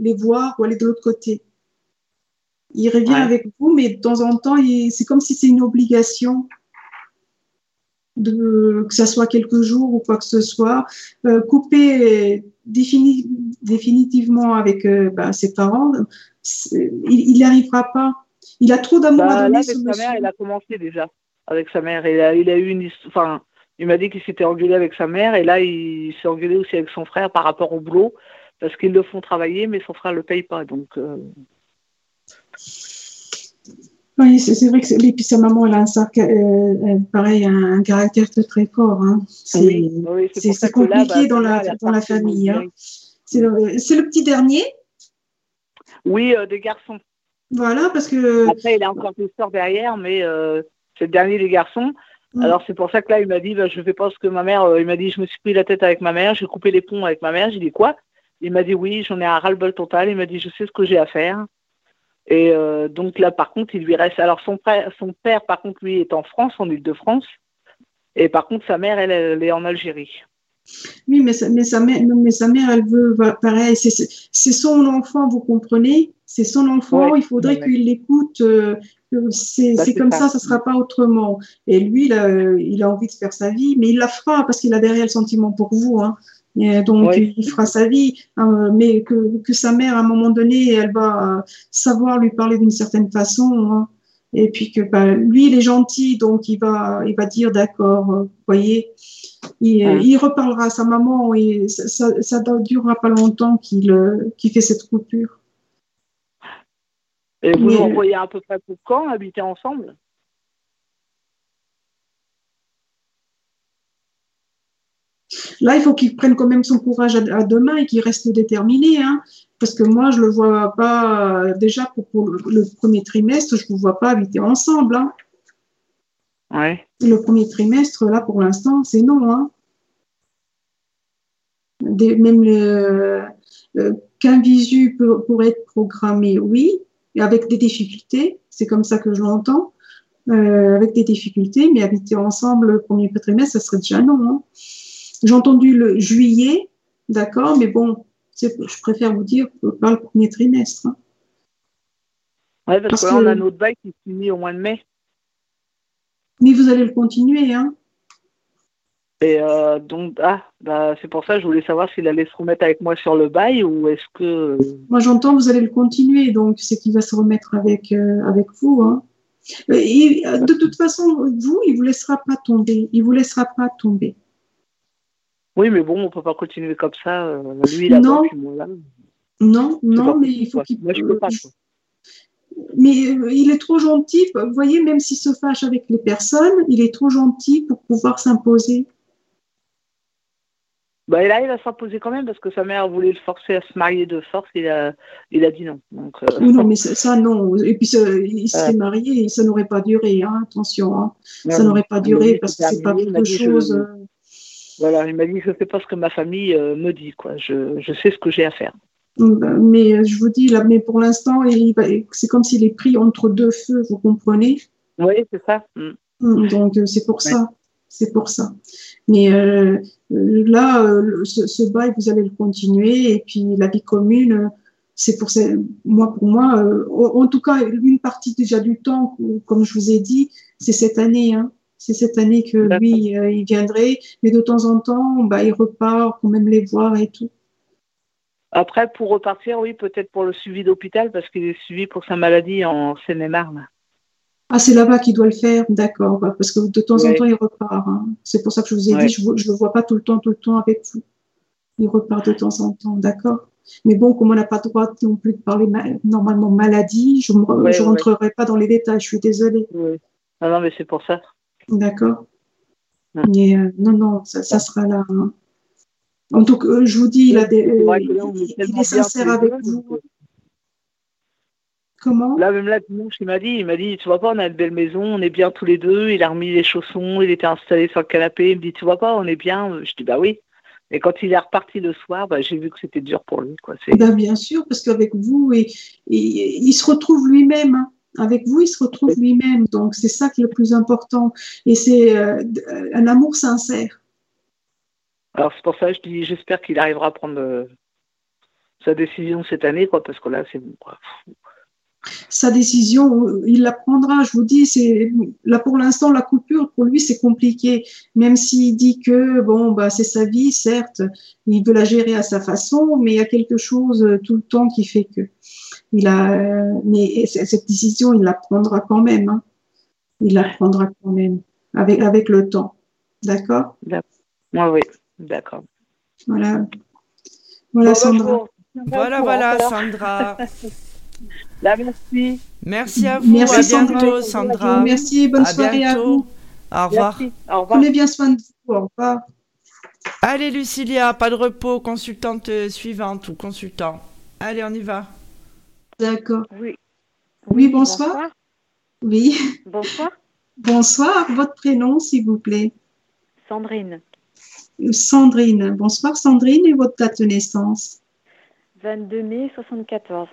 les voir ou aller de l'autre côté. Il revient avec vous, mais de temps en temps, c'est comme si c'est une obligation de, que ça soit quelques jours ou quoi que ce soit, euh, couper définitivement avec euh, bah, ses parents, il n'y arrivera pas. Il a trop d'amour bah, à donner. Là, avec sa mère, il a commencé déjà avec sa mère. Il a, il a eu une, enfin, il m'a dit qu'il s'était engueulé avec sa mère et là, il s'est engueulé aussi avec son frère par rapport au boulot parce qu'ils le font travailler, mais son frère le paye pas. Donc. Euh. Oui, c'est vrai que et puis sa maman, elle a un, euh, pareil, un, caractère très fort. Hein. C'est compliqué bah, dans, la, dans la famille. Hein. C'est le, le, petit dernier Oui, des garçons. Voilà, parce que. Après, il a encore une histoire derrière, mais c'est le dernier des garçons. Alors c'est pour ça que là, il m'a dit, bah, je fais pas ce que ma mère, euh, il m'a dit, je me suis pris la tête avec ma mère, j'ai coupé les ponts avec ma mère. J'ai dit quoi? Il m'a dit oui, j'en ai un ras-le-bol total. Il m'a dit, je sais ce que j'ai à faire. Et euh, donc là, par contre, il lui reste. Alors son père, son père, par contre, lui est en France, en Ile-de-France. Et par contre, sa mère, elle, elle est en Algérie. Oui, mais sa, mais sa, mère, mais sa mère, elle veut, pareil, c'est son enfant, vous comprenez? C'est son enfant, il faudrait qu'il l'écoute. Euh, c'est bah, comme ça, ça ne sera pas autrement. Et lui, il a, il a, envie de faire sa vie, mais il la fera parce qu'il a derrière le sentiment pour vous. Hein. donc, il fera sa vie, hein, mais que, que, sa mère, à un moment donné, elle va savoir lui parler d'une certaine façon. Hein. et puis que bah, lui, il est gentil, donc il va, il va dire d'accord, vous voyez. Il, il, reparlera à sa maman et ça ne durera pas longtemps qu'il qu'il fait cette coupure. Et vous nous envoyez à peu près pour quand habiter ensemble? Là, il faut qu'il prenne quand même son courage à, demain et qu'il reste déterminé. Hein, parce que moi, je ne le vois pas, déjà pour, le, premier trimestre, je ne vous vois pas habiter ensemble. Hein. Ouais. Le premier trimestre, là, pour l'instant, c'est non. Hein. même le, euh, qu'un visu pourrait être programmé, oui, et avec des difficultés, c'est comme ça que je l'entends, euh, avec des difficultés, mais habiter ensemble le premier trimestre, ça serait déjà non. Hein. J'ai entendu le juillet, d'accord, mais bon, je préfère vous dire pas le premier trimestre. Hein. Oui, parce, qu'on a notre bail qui finit au mois de mai. Mais vous allez le continuer, hein et euh, donc, ah, bah, c'est pour ça que je voulais savoir s'il allait se remettre avec moi sur le bail ou est-ce que. Moi, j'entends vous allez le continuer, donc c'est qu'il va se remettre avec, euh, avec vous. Hein. Et, euh, de toute façon, vous, il vous laissera pas tomber. Il vous laissera pas tomber. Oui, mais bon, on peut pas continuer comme ça. lui, il a non. Moi, non, non, mais il faut qu'il. Moi, je peux pas. Mais il est trop gentil. Vous voyez, même s'il se fâche avec les personnes, il est trop gentil pour pouvoir s'imposer. Bah, là, il va s'imposer quand même parce que sa mère voulait le forcer à se marier de force. Il a, il a dit non. Donc, euh, Non, mais ça, non. Et puis, il serait marié et ça n'aurait pas duré. Hein, attention, hein. ça n'aurait pas duré parce que c'est pas quelque chose. Euh. Voilà, il m'a dit je ne sais pas ce que ma famille euh, me dit. Quoi. Je, je sais ce que j'ai à faire. Bah, mais je vous dis, là, mais pour l'instant, c'est comme s'il est pris entre deux feux, vous comprenez? Oui, c'est ça. Mm. Mm, donc, c'est pour ça. C'est pour ça. Mais euh, là, euh, ce, bail, vous allez le continuer. Et puis la vie commune, c'est pour moi, pour moi, euh, en tout cas, une partie déjà du temps, comme je vous ai dit, c'est cette année. Hein. C'est cette année que lui, il viendrait. Mais de temps en temps, bah, il repart pour même les voir et tout. Après, pour repartir, oui, peut-être pour le suivi d'hôpital, parce qu'il est suivi pour sa maladie en Seine-et-Marne. Ah, c'est là-bas qu'il doit le faire, d'accord. Bah, parce que de temps en temps, il repart. Hein. C'est pour ça que je vous ai dit, je ne le vois pas tout le temps, tout le temps avec vous. Il repart de temps en temps, d'accord. Mais bon, comme on n'a pas le droit non plus de parler normalement maladie, je ne rentrerai pas dans les détails, je suis désolée. Ah non, mais c'est pour ça. D'accord. Mais euh, non, non, ça, sera là. Hein. En tout cas, je vous dis, il, a des, euh, il est sincère avec vous. Comment Là, même là, dimanche, il m'a dit, il m'a dit, tu vois pas, on a une belle maison, on est bien tous les deux. Il a remis les chaussons, il était installé sur le canapé. Il me dit, tu vois pas, on est bien. Je dis, bah oui. Et quand il est reparti le soir, bah, j'ai vu que c'était dur pour lui. Quoi. Ben, bien sûr, parce qu'avec vous, et, il se retrouve lui-même. Hein. Avec vous, il se retrouve lui-même. Donc, c'est ça qui est le plus important. Et c'est euh, un amour sincère. Alors, c'est pour ça que je dis, j'espère qu'il arrivera à prendre euh, sa décision cette année, quoi, parce que là, c'est bon. Quoi sa décision, il la prendra. Je vous dis, c'est là pour l'instant la coupure pour lui c'est compliqué. Même s'il dit que bon bah c'est sa vie, certes, il veut la gérer à sa façon, mais il y a quelque chose euh, tout le temps qui fait que il a. Mais cette décision, il la prendra quand même. Hein. Il la prendra quand même avec avec le temps. D'accord? Moi oui, d'accord. Voilà. Voilà, bah, Sandra. Voilà, voilà, Sandra. Là, merci. Merci à vous. Merci, à bientôt, Sandra. Merci, bonne soirée à vous. Au revoir. Au revoir. Prenez bien soin de vous. Au revoir. Allez, Lucilia, pas de repos, consultante suivante ou consultant. Allez, on y va. D'accord. Oui. Oui, bonsoir. Oui. Bonsoir. Bonsoir, votre prénom, s'il vous plaît? Sandrine. Sandrine. Bonsoir, Sandrine, et votre date de naissance? 22 mai 74.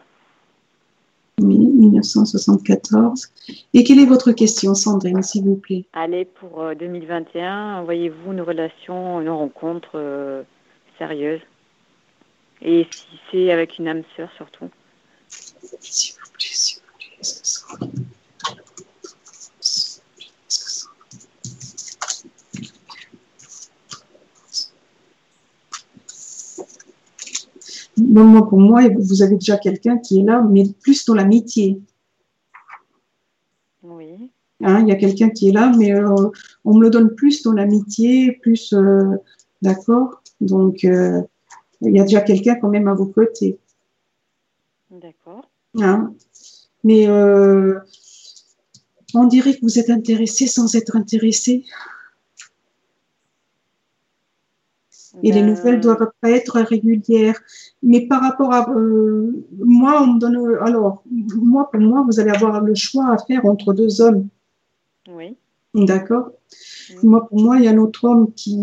1974. Et quelle est votre question, Sandrine, s'il vous plaît? Allez, pour 2021, voyez-vous une relation, une rencontre euh, sérieuse? Et si c'est avec une âme sœur surtout? S'il vous plaît, s'il vous plaît. Moi, pour moi, vous avez déjà quelqu'un qui est là, mais plus dans l'amitié. Oui. Hein, il y a quelqu'un qui est là, mais euh, on me le donne plus dans l'amitié, plus. Euh, d'accord Donc, euh, il y a déjà quelqu'un quand même à vos côtés. D'accord. Hein mais on dirait que vous êtes intéressé sans être intéressé. Et les nouvelles doivent euh. pas être régulières. Mais par rapport à euh, moi, on me donne. Alors, moi, pour moi, vous allez avoir le choix à faire entre deux hommes. Oui. D'accord? Moi, pour moi, il y a un autre homme qui,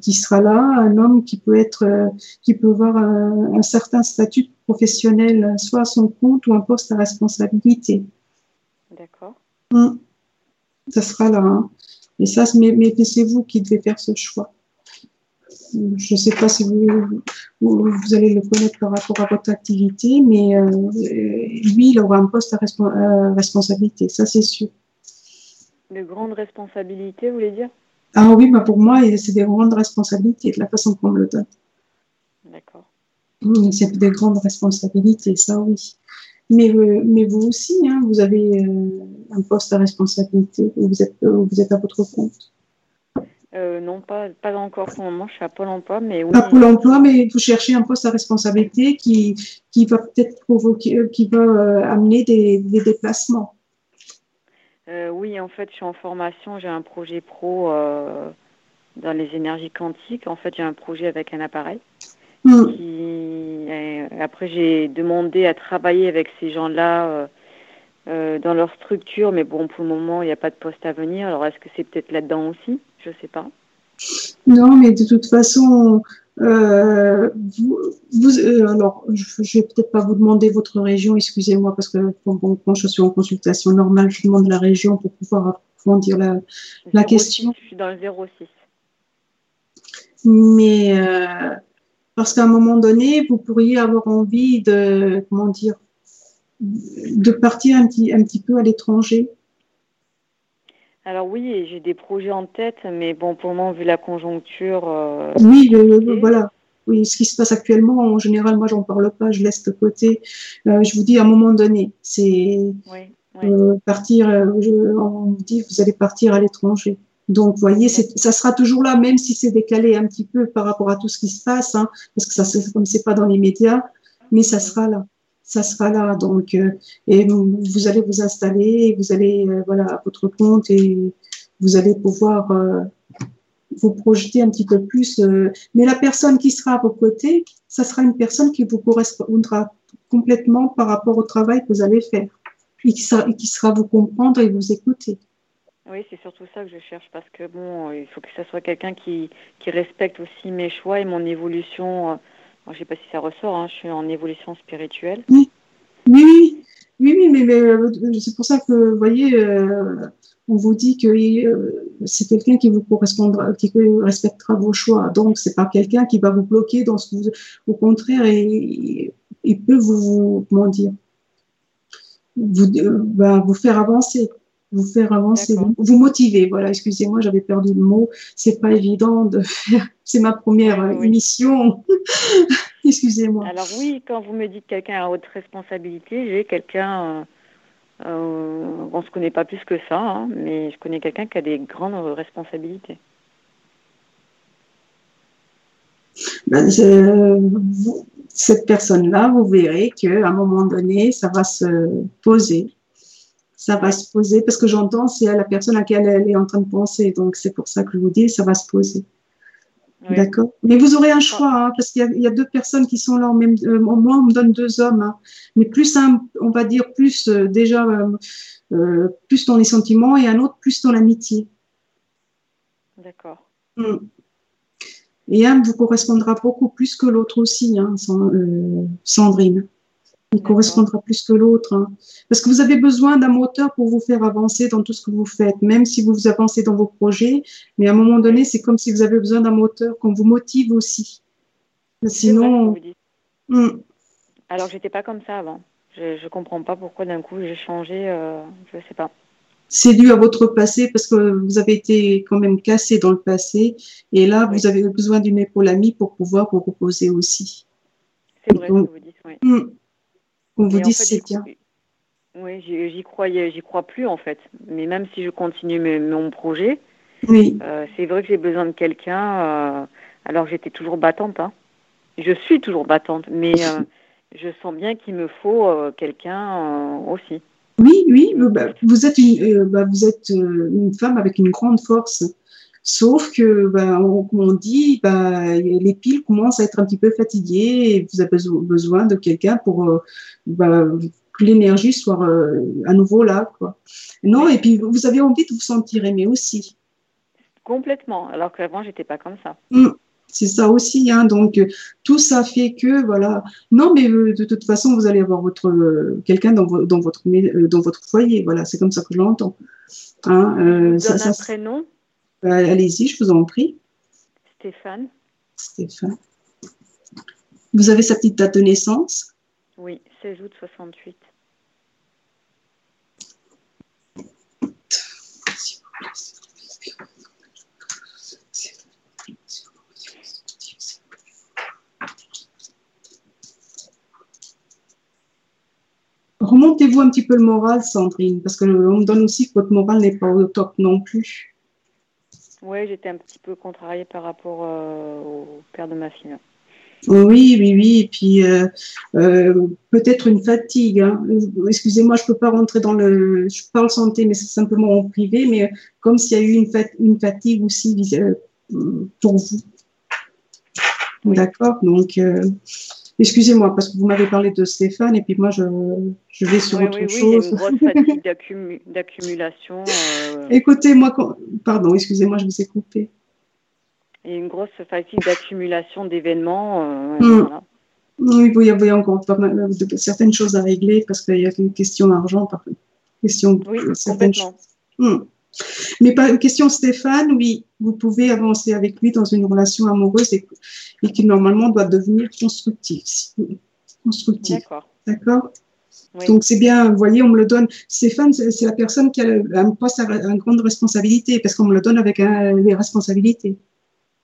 qui sera là, un homme qui peut être, euh, qui peut avoir un, certain statut professionnel, soit à son compte ou un poste à responsabilité. D'accord. Hum. Ça sera là. Hein. Et ça, mais, mais c'est vous qui devez faire ce choix je ne sais pas si vous, vous, allez le connaître par rapport à votre activité, mais euh, lui, il aura un poste à, responsabilité, ça c'est sûr. De grandes responsabilités, vous voulez dire? Ah oui, bah pour moi, c'est des grandes responsabilités, de la façon qu'on me le donne. D'accord. c'est des grandes responsabilités, ça oui. Mais, euh, mais vous aussi, hein, vous avez euh, un poste à responsabilité, vous êtes, vous êtes à votre compte. Euh, non, pas, pas encore pour le moment. Je suis à Pôle emploi, mais oui. Pas Pôle emploi, mais vous cherchez un poste à responsabilité qui, qui va peut-être provoquer, euh, qui va euh, amener des, des déplacements. oui, en fait, je suis en formation. J'ai un projet pro dans les énergies quantiques. En fait, j'ai un projet avec un appareil. Hmm. après, j'ai demandé à travailler avec ces gens-là. Dans leur structure, mais bon, pour le moment, il n'y a pas de poste à venir. Alors, est-ce que c'est peut-être là-dedans aussi? Je sais pas. Non, mais de toute façon, euh, vous, euh, alors, je, ne vais peut-être pas vous demander votre région, excusez-moi, parce que bon, quand je suis en consultation normale, je demande la région pour pouvoir approfondir la, la question. Je suis dans le 06. Mais euh, parce qu'à un moment donné, vous pourriez avoir envie de, comment dire, de partir un petit, un petit peu à l'étranger. Alors oui, j'ai des projets en tête, mais bon, pour le moment, vu la conjoncture. Euh, oui, voilà. Oui, ce qui se passe actuellement, en général, moi, j'en parle pas, je laisse de côté. Euh, je vous dis, à un moment donné, c'est euh, partir. on vous dit, vous allez partir à l'étranger. Donc, vous voyez, ça sera toujours là, même si c'est décalé un petit peu par rapport à tout ce qui se passe, hein, parce que ça, comme c'est pas dans les médias, mais ça sera là ça sera là. Donc, euh, et vous, allez vous installer, vous allez euh, voilà à votre compte et vous allez pouvoir euh, vous projeter un petit peu plus. mais la personne qui sera à vos côtés, ça sera une personne qui vous correspondra complètement par rapport au travail que vous allez faire et qui sera, qui sera vous comprendre et vous écouter. Oui, c'est surtout ça que je cherche parce que bon, il faut que ça soit quelqu'un qui, qui respecte aussi mes choix et mon évolution je ne sais pas si ça ressort, hein, je suis en évolution spirituelle. Oui, oui, oui, mais, euh, c'est pour ça que, vous voyez, euh, on vous dit que euh, c'est quelqu'un qui vous correspondra, qui respectera vos choix. Donc, c'est pas quelqu'un qui va vous bloquer dans ce que vous, au contraire, il, peut vous, comment dire, vous, bah, vous faire avancer vous faire avancer, vous, motiver. Voilà, excusez-moi, j'avais perdu le mot. C'est pas évident de faire. C'est ma première euh, émission. excusez-moi. Alors oui, quand vous me dites quelqu'un à haute responsabilité, j'ai quelqu'un. Euh, euh, on se connaît pas plus que ça, hein, mais je connais quelqu'un qui a des grandes responsabilités. Ben, cette personne-là, vous verrez qu'à un moment donné, ça va se poser. Ça va se poser parce que j'entends, c'est à la personne à laquelle elle est en train de penser. Donc, c'est pour ça que je vous dis, ça va se poser. D'accord? Mais vous aurez un choix, hein, parce qu'il y, a deux personnes qui sont là en même. Euh, moi, on me donne deux hommes, hein. mais plus un, on va dire plus euh, déjà euh, euh, plus dans les sentiments et un autre plus dans l'amitié. D'accord. Mm. Et un vous correspondra beaucoup plus que l'autre aussi, hein, Sandrine. Il correspondra plus que l'autre. Hein. Parce que vous avez besoin d'un moteur pour vous faire avancer dans tout ce que vous faites, même si vous avancez dans vos projets. Mais à un moment donné, c'est comme si vous avez besoin d'un moteur qu'on vous motive aussi. Sinon. Hmm. Alors, j'étais pas comme ça avant. Je ne comprends pas pourquoi d'un coup j'ai changé. Euh, je ne sais pas. C'est dû à votre passé parce que vous avez été quand même cassé dans le passé. Et là, vous avez besoin d'une épaule amie pour pouvoir vous reposer aussi. C'est vrai ce que vous dites, oui. On vous dit c'est bien. Oui, j'y croyais, j'y crois plus en fait. Mais même si je continue mon projet, oui. Euh, c'est vrai que j'ai besoin de quelqu'un. Euh, alors j'étais toujours battante. Hein. Je suis toujours battante, mais euh, je sens bien qu'il me faut quelqu'un aussi. Oui, oui, bah, vous êtes une, bah, vous êtes une femme avec une grande force. Sauf que, ben, on, on dit, ben, les piles commencent à être un petit peu fatiguées et vous avez besoin de quelqu'un pour euh, ben, que l'énergie soit euh, à nouveau là. Quoi. Non, et puis vous avez envie de vous sentir aimé aussi. Complètement, alors qu'avant, j'étais pas comme ça. Mmh, c'est ça aussi, hein. donc tout ça fait que voilà. Non, mais euh, de toute façon, vous allez avoir votre quelqu'un dans, dans, votre dans votre foyer, voilà, c'est comme ça que je l'entends. Hein, ça, un prénom euh, allez-y, je vous en prie. Stéphane. Stéphane. Vous avez sa petite date de naissance? Oui, 16 août 68. Remontez-vous un petit peu le moral, Sandrine, parce que on me donne aussi que votre moral n'est pas au top non plus. Oui, j'étais un petit peu contrariée par rapport euh, au père de ma fille. Oui, oui, oui. Et puis euh, euh, peut-être une fatigue. Hein. Excusez-moi, je ne peux pas rentrer dans le. Je parle santé, mais c'est simplement en privé. Mais comme s'il y a eu une, une fatigue aussi pour vous. D'accord. Donc Excusez-moi, parce que vous m'avez parlé de Stéphane et puis moi, je, je vais sur autre oui, chose. Oui, il y a une grosse fatigue d'accumulation. Euh... Écoutez, moi, pardon, excusez-moi, je vous ai coupé. Il y a une grosse fatigue d'accumulation d'événements. Euh, hmm. voilà. Oui, il y avait encore pas mal de, certaines choses à régler parce qu'il y a une question d'argent, question oui, certaines choses. Hmm. Mais pas question Stéphane, oui, vous pouvez avancer avec lui dans une relation amoureuse et, qui normalement doit devenir constructive. constructive. D'accord. D'accord? Donc c'est bien, vous voyez, on me le donne. Stéphane, c'est la personne qui a un poste à une grande responsabilité parce qu'on me le donne avec les responsabilités.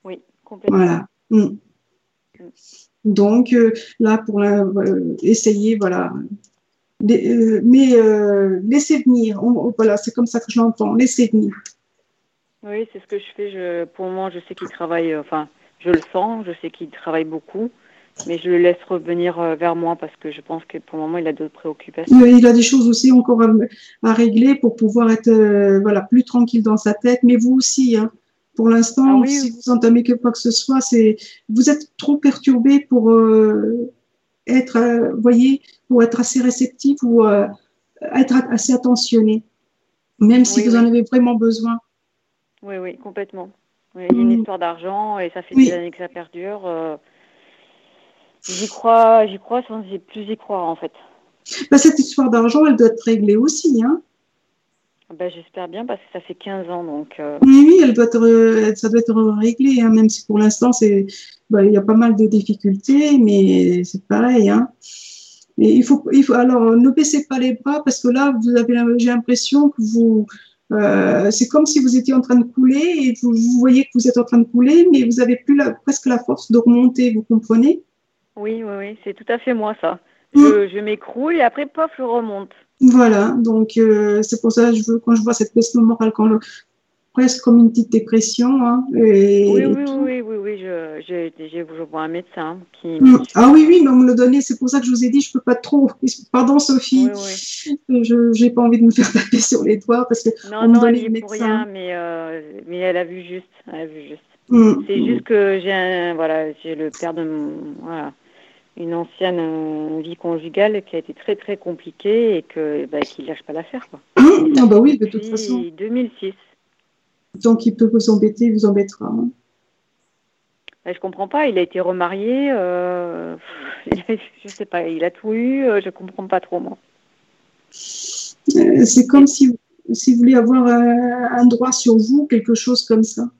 Oui, complètement. Voilà. Mm. Mm. Donc euh, là, pour euh, essayer, voilà, mais euh, laissez venir. voilà, c'est comme ça que je l'entends. Laissez venir. Oui, c'est ce que je fais. Je, pour le moment, je sais qu'il travaille. Euh, enfin, je le sens. Je sais qu'il travaille beaucoup. Mais je le laisse revenir vers moi parce que je pense que pour le moment, il a d'autres préoccupations. il a des choses aussi encore à, régler pour pouvoir être voilà, plus tranquille dans sa tête. Mais vous aussi, hein. pour l'instant, ah si vous entamez que quoi que ce soit, c'est vous êtes trop perturbé pour être, euh, voyez, pour être assez réceptif ou euh, être assez attentionné, même si vous en avez vraiment besoin. Oui, oui, complètement. il y a une mm. histoire d'argent et ça fait des années que ça perdure. Euh, j'y crois, j'y crois sans plus y croire en fait. Bah, cette histoire d'argent, elle doit être réglée aussi, hein ben, J'espère bien parce que ça fait 15 ans. Donc, Oui, oui, elle doit être, ça doit être réglé, hein, même si pour l'instant, bah, il y a pas mal de difficultés, mais c'est pareil. Hein. Et il faut, il faut, alors, ne baissez pas les bras parce que là, vous avez, j'ai l'impression que vous, euh, c'est comme si vous étiez en train de couler et vous, voyez que vous êtes en train de couler, mais vous avez plus la, presque la force de remonter, vous comprenez? Oui, oui, oui, c'est tout à fait moi ça. Je, je m'écroule et après, pof, je remonte. Voilà, donc euh, c'est pour ça que je veux, quand je vois cette baisse morale, quand le, presque comme une petite dépression. Hein, oui, oui, oui, oui, oui, je, je, vois un médecin qui. Mm. Ah oui, oui, mais on me le donnait, c'est pour ça que je vous ai dit, je peux pas trop. Pardon, Sophie, je n'ai pas envie de me faire taper sur les doigts parce que. Non, non, elle pour rien, mais, euh, mais elle a vu juste. Elle a vu juste. Mm. C'est juste que j'ai voilà, j'ai le père de mon, voilà, une ancienne euh, vie conjugale qui a été très très compliquée et que bah, qu'il lâche pas l'affaire quoi. Ah bah oui, de toute façon. 2006. Donc il peut vous embêter, il vous embêtera. Hein. Bah, je comprends pas. Il a été remarié. Euh, je sais pas. Il a tout eu. Euh, je comprends pas trop moi. C'est comme si, si vous voulez avoir un, droit sur vous, quelque chose comme ça.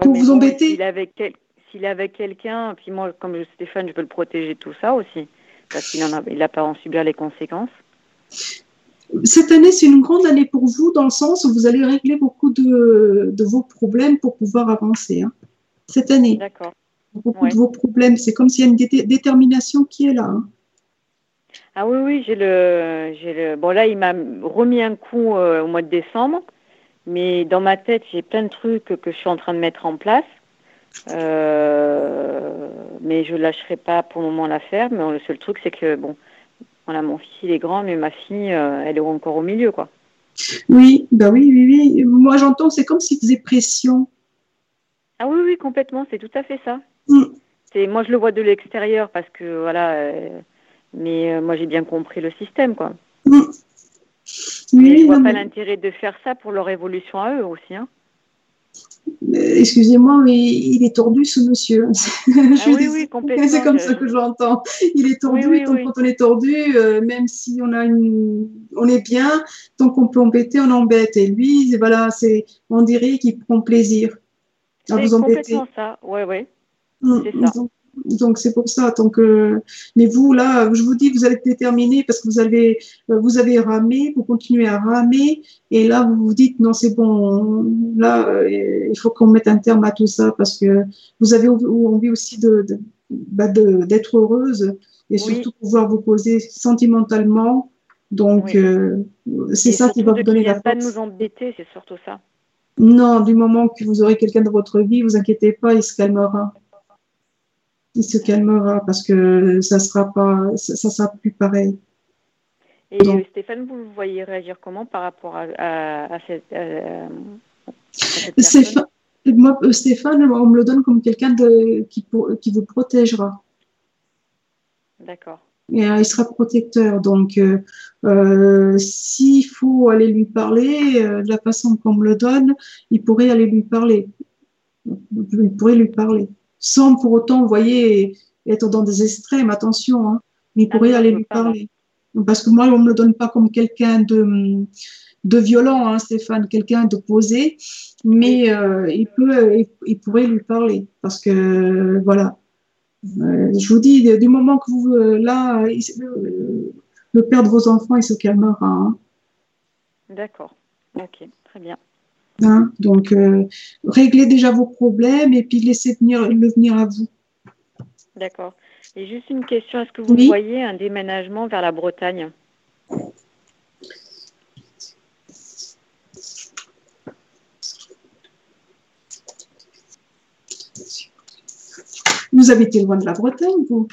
pour vous embêter. S'il avait, quel... avait quelqu'un, puis moi, comme Stéphane, je peux le protéger de tout ça aussi, parce qu'il n'a il a pas à en subir les conséquences cette année, c'est une grande année pour vous dans le sens où vous allez régler beaucoup de, vos problèmes pour pouvoir avancer. Hein. Cette année. D'accord. Beaucoup de vos problèmes. C'est comme s'il y a une détermination qui est là. Hein. Ah oui, oui, j'ai le, le. Bon, là, il m'a remis un coup euh, au mois de décembre, mais dans ma tête, j'ai plein de trucs que je suis en train de mettre en place. Euh, mais je ne lâcherai pas pour le moment l'affaire. Mais le seul truc, c'est que, bon, voilà, mon fils il est grand, mais ma fille, euh, elle est encore au milieu, quoi. Oui, bah oui, oui, oui. Moi j'entends, c'est comme s'il faisait pression. Ah oui, oui, complètement, c'est tout à fait ça. Mm. C'est, moi je le vois de l'extérieur parce que voilà, euh, mais euh, moi j'ai bien compris le système, quoi. Mm. Oui, je vois pas l'intérêt de faire ça pour leur évolution à eux aussi, hein. Excusez-moi, mais il est tordu ce monsieur. Ah oui, oui, complètement. C'est comme ça que je l'entends. Il est tordu, et quand on est tordu, euh, même si on a une, on est bien, tant qu'on peut embêter, on embête. Et lui, voilà, c'est, on dirait qu'il prend plaisir à vous embêter. C'est complètement ça. Ouais, ouais. Mm, c'est ça. Donc c'est pour ça. Donc, euh, mais vous là, je vous dis, vous être déterminé parce que vous avez, euh, vous avez ramé, vous continuez à ramer, et là vous vous dites non c'est bon, là euh, il faut qu'on mette un terme à tout ça parce que vous avez envie aussi de, bah, d'être heureuse et surtout pouvoir vous poser sentimentalement. Donc c'est ça qui va vous donner la force. Pas de nous embêter, c'est surtout ça. Non, du moment que vous aurez quelqu'un dans votre vie, vous inquiétez pas, il se calmera il se calmera parce que ça sera pas, ça, sera plus pareil. Et Stéphane, vous le voyez réagir comment par rapport à, à, cette, euh, Stéphane, moi, euh, Stéphane, on me le donne comme quelqu'un de, qui, qui vous protégera. D'accord. Et, euh, il sera protecteur. Donc, euh, s'il faut aller lui parler, de la façon qu'on me le donne, il pourrait aller lui parler. Il pourrait lui parler sans pour autant, vous voyez, être dans des extrêmes, attention, hein, mais il ah pourrait aller lui parler. Parce que moi, on ne me le donne pas comme quelqu'un de, de violent, hein, Stéphane, quelqu'un de posé, mais euh, il, peut, il, pourrait lui parler. Parce que, voilà, euh, je vous dis, du moment que vous, euh, là, le père de vos enfants, il se calmera. Hein. D'accord, ok, très bien. Hein, donc, euh, réglez déjà vos problèmes et puis laissez venir, le venir à vous. D'accord. Et juste une question, est-ce que vous voyez un déménagement vers la Bretagne? Vous habitez loin de la Bretagne, vous?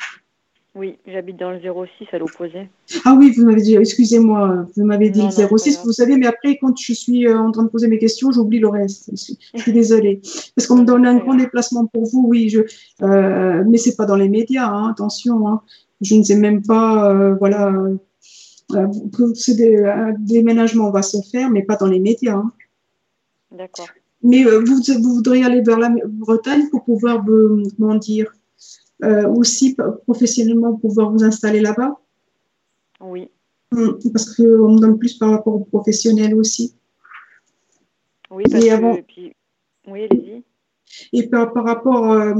Oui, j'habite dans le 06 à l'opposé. Ah oui, vous m'avez dit, excusez-moi, vous m'avez dit le 06, vous savez, mais après, quand je suis euh, en train de poser mes questions, j'oublie le reste. Je suis, désolée. Parce qu'on me donne un grand déplacement pour vous, oui, je, euh, mais c'est pas dans les médias, hein, attention. Hein. Je ne sais même pas, euh, voilà, euh, un déménagement va se faire, mais pas dans les médias. Hein. D'accord. Mais vous, vous voudriez aller vers la Bretagne pour pouvoir, comment dire, aussi professionnellement pouvoir vous installer là-bas Oui. Hmm, parce qu'on me donne plus par rapport aux professionnels aussi. Oui, parce et que, puis... oui, allez-y. Et par, par rapport, euh,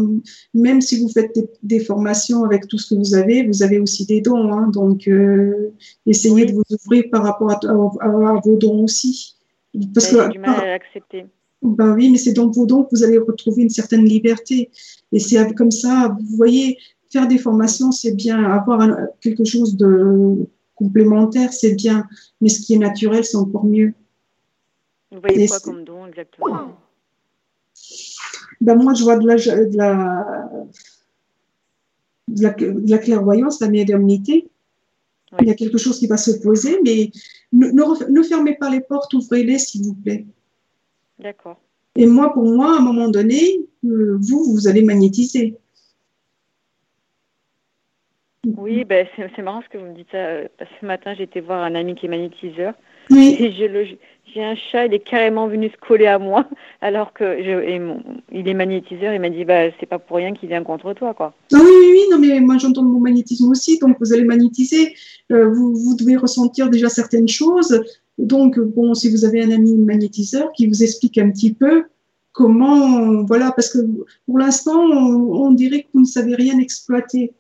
même si vous faites des, formations avec tout ce que vous avez, vous avez aussi des dons. Hein, donc, euh, essayez de vous ouvrir par rapport à, vos dons aussi. Parce que, du mal à. Ben oui, mais c'est dans vos dons que vous allez retrouver une certaine liberté. Et c'est comme ça, vous voyez, faire des formations, c'est bien. Avoir quelque chose de complémentaire, c'est bien. Mais ce qui est naturel, c'est encore mieux. Vous voyez quoi comme don exactement? Ben Moi, je vois de la, de la, de la, clairvoyance, de la médiumnité. Il y a quelque chose qui va se poser, mais ne, ne, fermez pas les portes, ouvrez-les, s'il vous plaît. D'accord. Et moi, pour moi, à un moment donné, vous, vous allez magnétiser. Oui, ben, c'est marrant ce que vous me dites ça. Euh, ce matin, été voir un ami qui est magnétiseur. Oui. Et j'ai un chat, il est carrément venu se coller à moi, alors que je, il est magnétiseur. Il m'a dit, bah, c'est pas pour rien qu'il vient contre toi, quoi. Ah oui, oui, oui, non, mais moi j'entends mon magnétisme aussi, donc vous allez magnétiser. Euh, vous, vous devez ressentir déjà certaines choses. Donc, bon, si vous avez un ami magnétiseur qui vous explique un petit peu comment, voilà, parce que pour l'instant, on, on dirait que vous ne savez rien exploiter.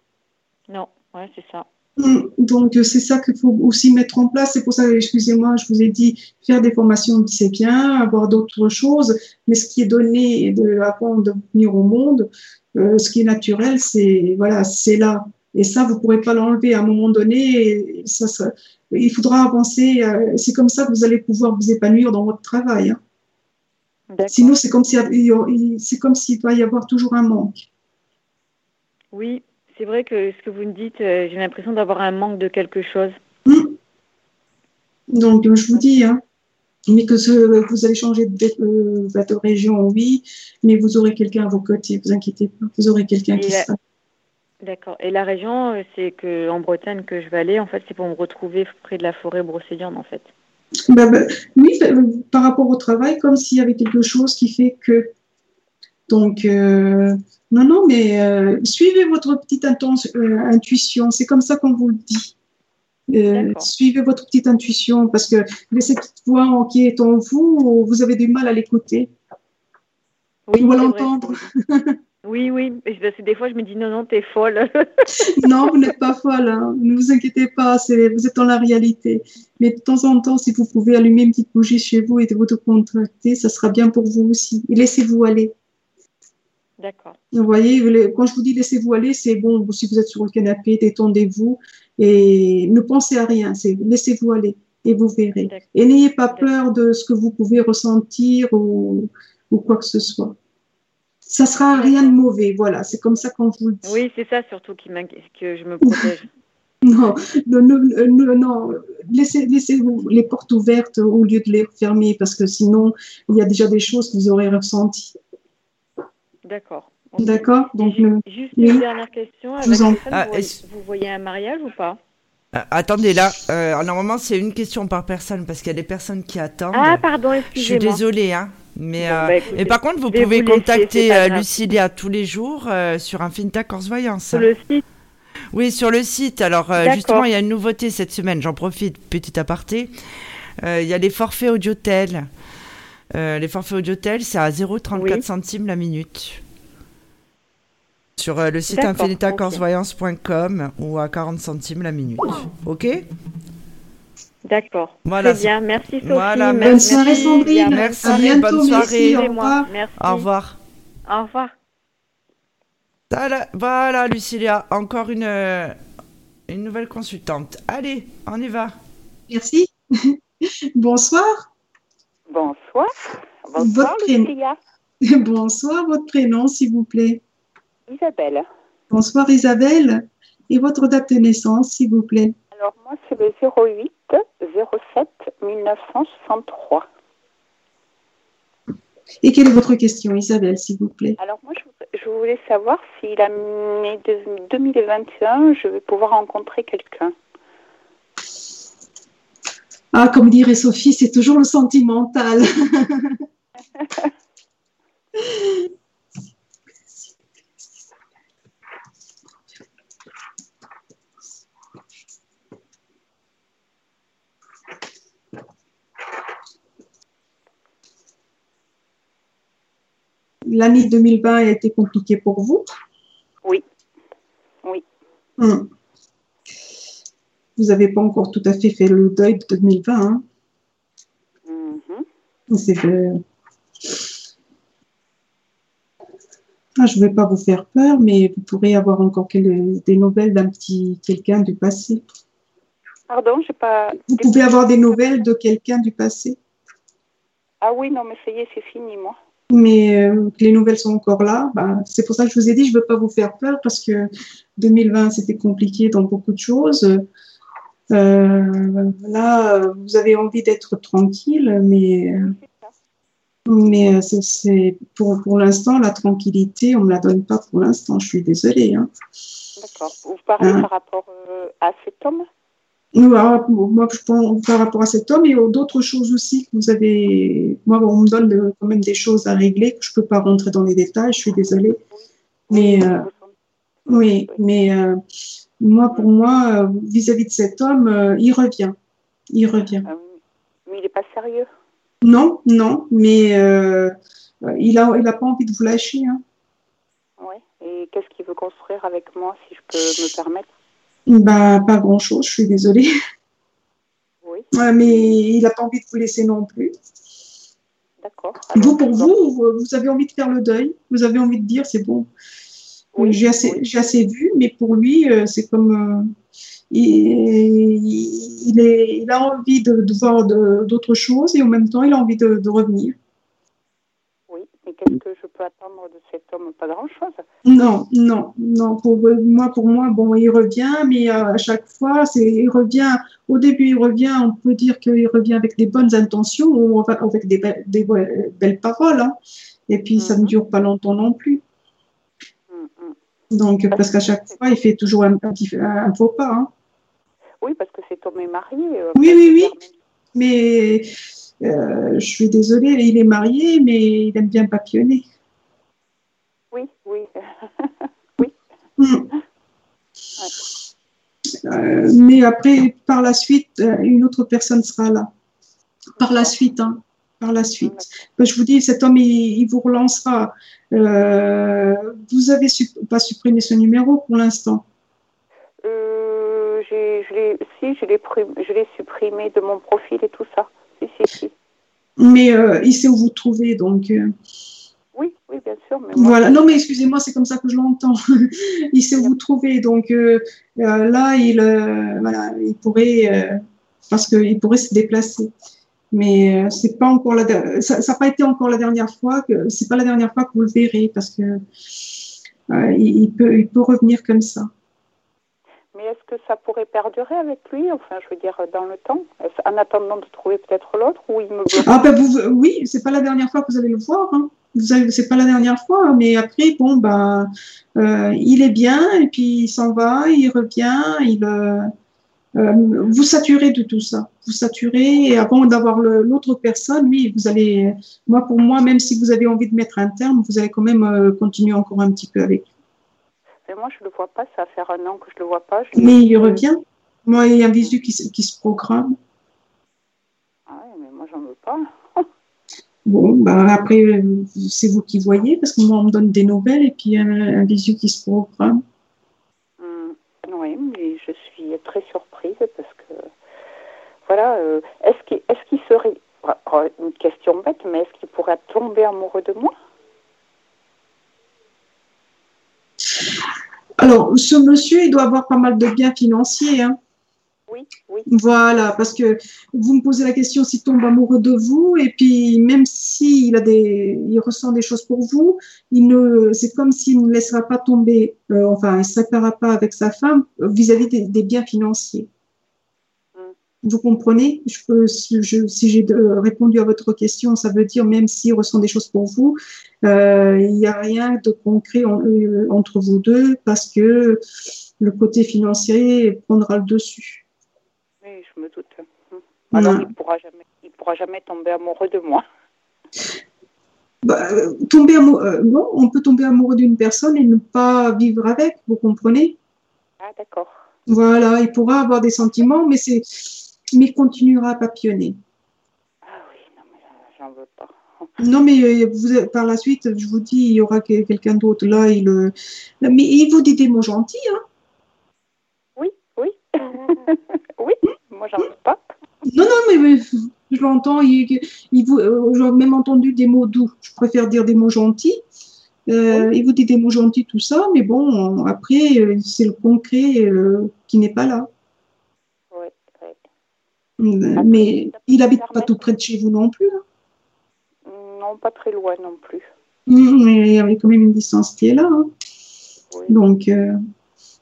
Non c'est ça. Mm, donc, c'est ça qu'il faut aussi mettre en place. C'est pour ça, excusez-moi, je vous ai dit, faire des formations, c'est bien, avoir d'autres choses, mais ce qui est donné de, avant de venir au monde, euh, ce qui est naturel, c'est voilà, c'est là. Et ça, vous pourrez pas l'enlever à un moment donné. ça, ça, il faudra avancer. Euh, c'est comme ça que vous allez pouvoir vous épanouir dans votre travail. Hein. Sinon, c'est comme si s'il doit y avoir toujours un manque. Oui, c'est vrai que ce que vous me dites, euh, j'ai l'impression d'avoir un manque de quelque chose. Hmm. Donc, je vous dis, hein, mais que vous allez changer de, euh, de, région, oui, mais vous aurez quelqu'un à vos côtés, vous inquiétez pas, vous aurez quelqu'un qui sera. D'accord. Et la région, euh, c'est que en Bretagne que je vais aller, en fait, c'est pour me retrouver près de la forêt brocéliande, en fait. Bah, bah, oui, par rapport au travail, comme s'il y avait quelque chose qui fait que. Donc, non, non, mais euh, suivez votre petite euh, intuition. C'est comme ça qu'on vous le dit. Euh, suivez votre petite intuition parce que cette petite voix qui est en vous, vous avez du mal à l'écouter. Oui, ou à l'entendre. Oui, oui. Des fois, je me dis non, non, t'es folle. non, vous n'êtes pas folle. Hein. Ne vous inquiétez pas. Vous êtes dans la réalité. Mais de temps en temps, si vous pouvez allumer une petite bougie chez vous et de vous contracter, ça sera bien pour vous aussi. Et laissez-vous aller. D'accord. Vous voyez, quand je vous dis laissez-vous aller, c'est bon, si vous êtes sur le canapé, détendez-vous et ne pensez à rien, c'est laissez-vous aller et vous verrez. Et n'ayez pas peur de ce que vous pouvez ressentir ou, ou quoi que ce soit. Ça sera rien de mauvais, voilà, c'est comme ça qu'on vous le dit. Oui, c'est ça surtout qui que je me protège. non, non, non, laissez, laissez les portes ouvertes au lieu de les fermer parce que sinon, il y a déjà des choses que vous aurez ressenties. D'accord. D'accord. Donc, juste, une dernière question. vous, ah, vous, voyez un mariage ou pas? Ah, Attendez, là, euh, normalement, c'est une question par personne parce qu'il y a des personnes qui attendent. Ah, pardon, excusez-moi. Je suis désolée, hein. Mais, euh, bah, par contre, vous pouvez contacter euh, Lucilia tous les jours sur Infinita Corse Voyance. Sur le site Oui, sur le site. Alors, justement, il y a une nouveauté cette semaine. J'en profite, petit aparté. Il y a les forfaits audiotel. Euh, les forfaits audiotel, c'est à 0,34 centimes la minute. Sur euh, le site infinitacorsvoyance.com ou à 40 centimes la minute. Ok? D'accord. Voilà. Très bien. Merci Sophie. Voilà, bonne soirée Sandrine. Merci. bonne soirée. Merci, au, revoir. au revoir. Voilà, Lucilia, encore une, euh, une nouvelle consultante. Allez, on y va. Merci. Bonsoir. Bonsoir. Bonsoir, votre Bonsoir, votre prénom, s'il vous plaît. Isabelle. Bonsoir, Isabelle. Et votre date de naissance, s'il vous plaît. Alors, moi, c'est le 08 07 1963. Et quelle est votre question, Isabelle, s'il vous plaît? Alors, moi, je, voulais savoir si l'année 2021, je vais pouvoir rencontrer quelqu'un. Ah, comme dirait Sophie, c'est toujours le sentimental. L'année 2020 a été compliquée pour vous? Oui. Oui. Hmm vous n'avez pas encore tout à fait fait le deuil de 2020. Hein? Mm-hmm. Ah, je ne vais pas vous faire peur, mais vous pourrez avoir encore des nouvelles d'un petit quelqu'un du passé. Pardon, je pas. Vous pouvez avoir des nouvelles de quelqu'un du passé? Ah oui, non, mais ça y est, c'est fini, moi. Mais euh, les nouvelles sont encore là. Bah, c'est pour ça que je vous ai dit, je ne veux pas vous faire peur parce que 2020, c'était compliqué dans beaucoup de choses. Euh, là, vous avez envie d'être tranquille, mais, mais c'est, pour, pour l'instant, la tranquillité, on ne me la donne pas pour l'instant. Je suis désolée. Hein. D'accord. Vous parlez hein? par rapport à cet homme moi, je pense par rapport à cet homme et d'autres choses aussi que vous avez. Moi, on me donne quand même des choses à régler que je ne peux pas rentrer dans les détails. Je suis désolée, mais euh, oui, mais euh, moi, pour moi, euh, vis-à-vis de cet homme, il revient, il revient. Ah mais il n'est pas sérieux. Non, non, mais il a, il a pas envie de vous lâcher. Hein. Oui. Et qu'est-ce qu'il veut construire avec moi, si je peux me permettre? Bah, pas grand-chose, je suis désolée. Oui. mais il n'a pas envie de vous laisser non plus. D'accord. Vous, pour vous, vous avez envie de faire le deuil. Vous avez envie de dire, c'est bon. Oui, j'ai assez, assez, vu, mais pour lui, euh, c'est comme. Euh, il, est, il, a envie de, de voir d'autres choses et en même temps, il a envie de, de revenir. Qu'est-ce que je peux attendre de cet homme? Pas grand-chose. Non, non, non. Pour moi, pour moi, bon, il revient, mais euh, à chaque fois, c'est, il revient. Au début, il revient. On peut dire qu'il revient avec des bonnes intentions ou avec des, des belles paroles. Hein. Et puis, ça ne mhm. dure pas longtemps non plus. Mhm. Donc, parce qu'à chaque fois, il fait toujours un, un, faux pas. Hein. Oui, parce que cet homme est marié. Euh, oui, oui, oui. Mais je suis désolée, il est marié, mais il aime bien papillonner. Oui, oui. oui. Hmm. Euh, mais après, par la suite, euh, une autre personne sera là. Par la suite, hein. Par la suite. je vous dis, cet homme, il, vous relancera. vous avez pas supprimé ce numéro pour l'instant? Je si, je l'ai supprimé de mon profil et tout ça. Mais euh, il sait où vous trouvez, donc. Euh, oui, oui, bien sûr. voilà. Non, mais excusez-moi, c'est comme ça que je l'entends. il sait où vous trouvez, donc euh, là, il, voilà, il pourrait, parce qu'il pourrait se déplacer. Mais c'est pas encore la, ça n'a pas été encore la dernière fois que, c'est pas la dernière fois que vous le verrez, parce que il, peut, il peut revenir comme ça. Mais est-ce que ça pourrait perdurer avec lui, enfin, je veux dire, dans le temps, en attendant de trouver peut-être l'autre, ou il me Ah ben vous, oui, c'est pas la dernière fois que vous allez le voir. Hein. C'est pas la dernière fois, mais après, bon, ben, euh, il est bien, et puis il s'en va, il revient, il, euh, euh, vous saturez de tout ça. Vous saturez, et avant d'avoir l'autre personne, oui, vous allez, moi, pour moi, même si vous avez envie de mettre un terme, vous allez quand même continuer encore un petit peu avec lui. Mais moi, je ne le vois pas. Ça va faire un an que je ne le vois pas. mais il revient. Moi, il y a un visu qui, qui se programme. Ah oui, mais moi, j'en veux pas. bon, bah, après, c'est vous qui voyez, parce que moi, on me donne des nouvelles et puis un, un visu qui se programme. Hum, oui, mais je suis très surprise parce que, voilà, euh, est-ce qu'il est qu serait, oh, une question bête, mais est-ce qu'il pourrait tomber amoureux de moi? Alors, ce monsieur, il doit avoir pas mal de biens financiers. Hein. Oui, oui. Voilà, parce que vous me posez la question s'il tombe amoureux de vous, et puis même s'il a des, il ressent des choses pour vous, il ne, c'est comme s'il ne laissera pas tomber, euh, enfin, il ne se séparera pas avec sa femme vis-à-vis des, biens financiers. Vous comprenez je peux, Si j'ai répondu à votre question, ça veut dire même s'il ressent des choses pour vous, euh, il n'y a rien de concret euh, entre vous deux parce que le côté financier prendra le dessus. Oui, je me doute. Alors, il ne pourra, jamais, pourra jamais tomber amoureux de moi. Bah, tomber amoureux, non, on peut tomber amoureux d'une personne et ne pas vivre avec, vous comprenez? Ah, d'accord. Voilà, il pourra avoir des sentiments, mais c'est mais il continuera à papillonner. Ah oui, non, mais j'en veux pas. Non, mais euh, vous, par la suite, je vous dis, il y aura quelqu'un d'autre là. Il, euh, mais il vous dit des mots gentils, hein Oui, oui. oui, moi j'en veux pas. Non, non, mais, je l'entends. Il, il vous, euh, j'ai même entendu des mots doux. Je préfère dire des mots gentils. Il vous dit des mots gentils, tout ça, mais bon, après, c'est le concret qui n'est pas là. Mais il habite pas tout près de chez vous non plus. Hein. Non, pas très loin non plus. Mmh, mais il y avait quand même une distance qui est là. Hein. Donc, euh,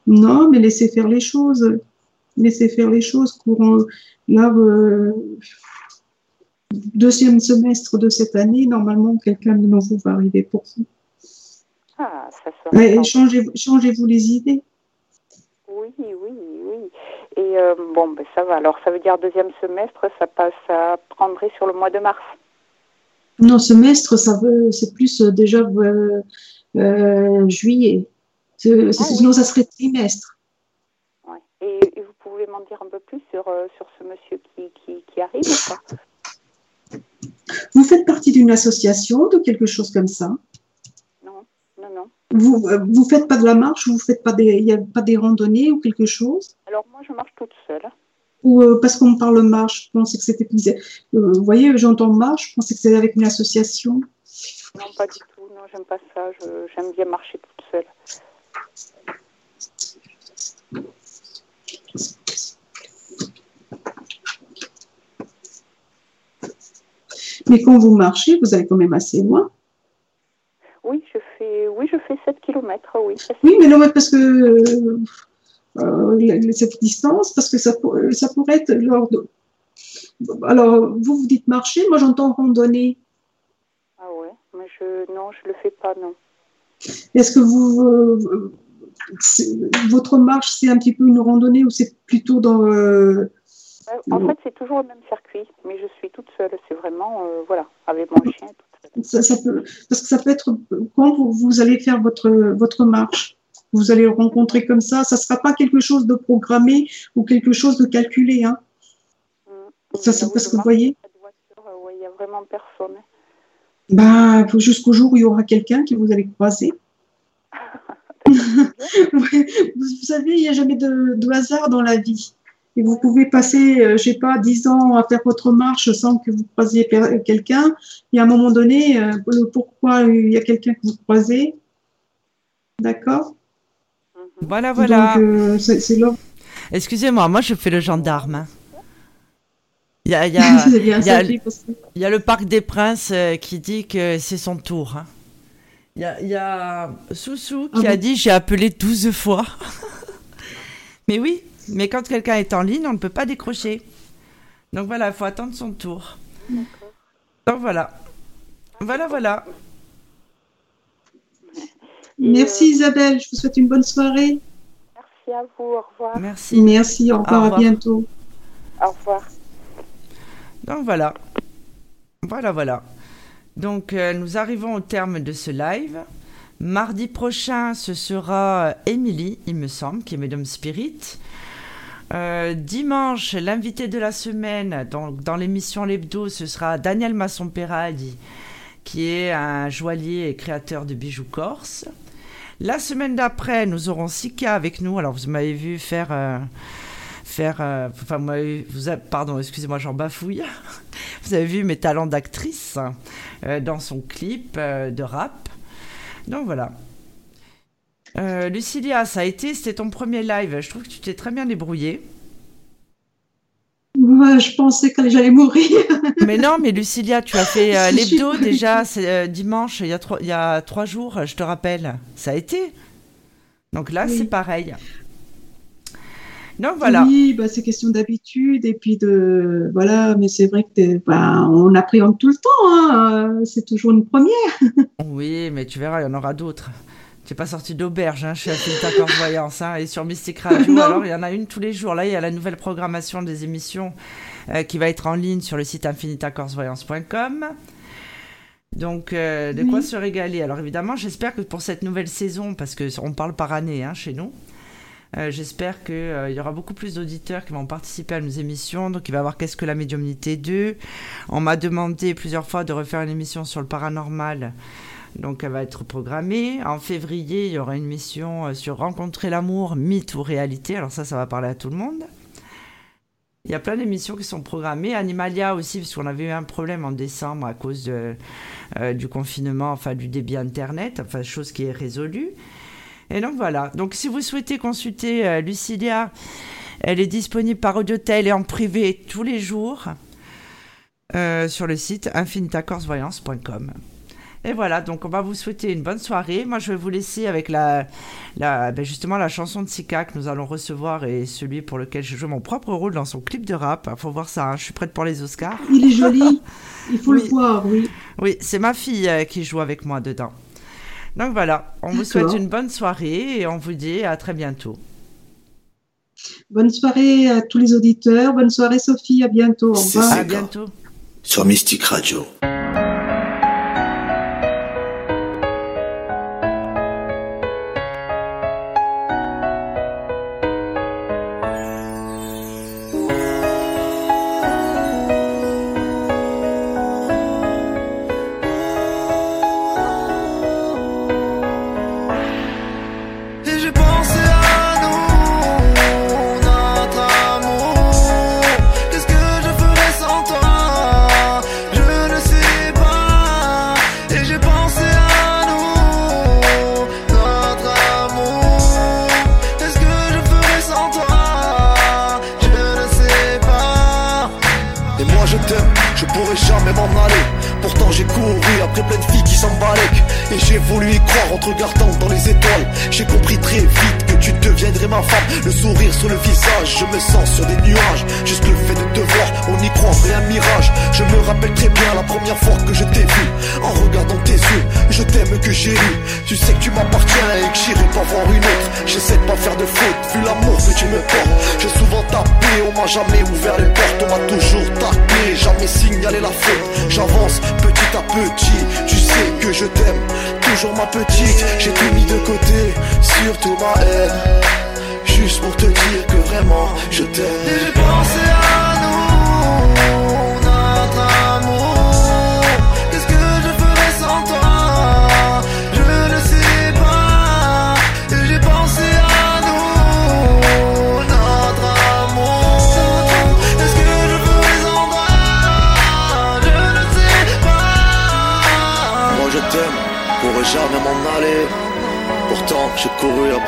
non, mais laissez faire les choses. Laissez faire les choses. Courant, là, euh, deuxième semestre de cette année, normalement, quelqu'un de nouveau va arriver pour vous. Ah, ça serait. changez, changez-vous les idées. Oui, oui, oui. Et euh, bon, ben ça va. Alors, ça veut dire deuxième semestre, ça passe, ça prendrait sur le mois de mars. Non, semestre, ça veut, c'est plus euh, déjà euh, juillet. Ah sinon, ça serait trimestre. Ouais. Et, vous pouvez m'en dire un peu plus sur, sur ce monsieur qui, qui, qui arrive Vous faites partie d'une association, de quelque chose comme ça? Non, non, non. Vous ne faites pas de la marche, vous faites pas des, il n'y a pas des randonnées ou quelque chose? Alors moi, je marche toute seule. Ou euh, parce qu'on parle marche, je pensais que c'était. Euh, vous voyez, j'entends marche, je pensais que c'était avec une association. Non, pas du tout. Non, j'aime pas ça. J'aime bien marcher toute seule. Mais quand vous marchez, vous allez quand même assez loin. Oui, je fais, oui, je fais 7 km, oui. Oui, mais non, parce que euh, cette distance, parce que ça, ça pourrait être lors de... Alors, vous, vous dites marcher, moi j'entends randonner. Ah ouais, mais je, non, je le fais pas, non. Est-ce que vous, euh, votre marche, c'est un petit peu une randonnée ou c'est plutôt dans... Euh, en fait, c'est toujours le même circuit, mais je suis toute seule. C'est vraiment, euh, voilà, avec mon chien. Ça, ça, peut, parce que ça peut être quand vous, vous, allez faire votre, votre marche, vous allez rencontrer comme ça, ça ne sera pas quelque chose de programmé ou quelque chose de calculé. Hein. Mmh. Ça, c'est parce que vous voyez. Euh, il n'y a vraiment personne. Bah, jusqu'au jour où il y aura quelqu'un qui vous allez croiser. vous savez, il n'y a jamais de, de hasard dans la vie. Et vous pouvez passer, euh, je sais pas, dix ans à faire votre marche sans que vous croisiez quelqu'un. Et à un moment donné, euh, pourquoi il y a quelqu'un que vous croisez. D'accord? Voilà, voilà. Euh, c'est Excusez-moi, moi je fais le gendarme. Il y a, y, a, y a, le Parc des Princes qui dit que c'est son tour. Hein. Il y, a, y a Soussou qui ah a dit j'ai appelé 12 fois. Mais oui, mais quand quelqu'un est en ligne, on ne peut pas décrocher. Donc voilà, il faut attendre son tour. Donc voilà. Voilà, voilà. Merci Isabelle, je vous souhaite une bonne soirée. Merci à vous, au revoir. Merci. Merci, au revoir, à bientôt. Au revoir. Donc voilà. Voilà, voilà. Donc euh, nous arrivons au terme de ce live. Mardi prochain, ce sera Émilie, il me semble, qui est Medium Spirit. Euh, dimanche, l'invité de la semaine, donc dans l'émission L'Hebdo, ce sera Daniel Masson-Peraldi, qui est un joaillier et créateur de bijoux corse. La semaine d'après, nous aurons Sika avec nous. Alors, vous m'avez vu faire. Euh, faire euh, enfin, vous avez, pardon, excusez-moi, j'en bafouille. vous avez vu mes talents d'actrice dans son clip de rap. Donc voilà. Euh, Lucilia, ça a été, c'était ton premier live. Je trouve que tu t'es très bien débrouillée. Moi, je pensais que j'allais mourir. mais non, mais Lucilia, tu as fait euh, l'hebdo déjà euh, dimanche, il y, a trois, il y a trois jours, je te rappelle. Ça a été. Donc là, c'est pareil. Donc voilà. Oui, bah, c'est question d'habitude et puis de voilà, mais c'est vrai que bah, on appréhende tout le temps. Hein. C'est toujours une première. oui, mais tu verras, il y en aura d'autres. Tu n'es pas sorti d'auberge hein, chez Affinita Voyance hein, et sur Mystic Radio. Alors, il y en a une tous les jours. Là, il y a la nouvelle programmation des émissions euh, qui va être en ligne sur le site infinitacorsevoyance.com. Donc, euh, de quoi se régaler? Alors, évidemment, j'espère que pour cette nouvelle saison, parce qu'on parle par année hein, chez nous, euh, j'espère qu'il y aura beaucoup plus d'auditeurs qui vont participer à nos émissions. Donc, il va y avoir Qu'est-ce que la médiumnité 2 On m'a demandé plusieurs fois de refaire une émission sur le paranormal. Donc elle va être programmée. En février, il y aura une mission euh, sur rencontrer l'amour, mythe ou réalité. Alors ça, ça va parler à tout le monde. Il y a plein d'émissions qui sont programmées. Animalia aussi, parce qu'on avait eu un problème en décembre à cause euh, du confinement, enfin du débit Internet, enfin chose qui est résolue. Et donc voilà. Donc si vous souhaitez consulter euh, Lucilia, elle est disponible par Audiotel et en privé tous les jours. sur le site infinitacorsvoyance.com. Et voilà, donc on va vous souhaiter une bonne soirée. Moi, je vais vous laisser avec la, la ben justement la chanson de Sika que nous allons recevoir et celui pour lequel je joue mon propre rôle dans son clip de rap. Il faut voir ça, hein. je suis prête pour les Oscars. Il est joli, il faut le voir, oui. Oui, c'est ma fille euh, qui joue avec moi dedans. Donc voilà, on vous souhaite une bonne soirée et on vous dit à très bientôt. Bonne soirée à tous les auditeurs. Bonne soirée Sophie, à bientôt. Au revoir. À bientôt. Sur Mystique Radio.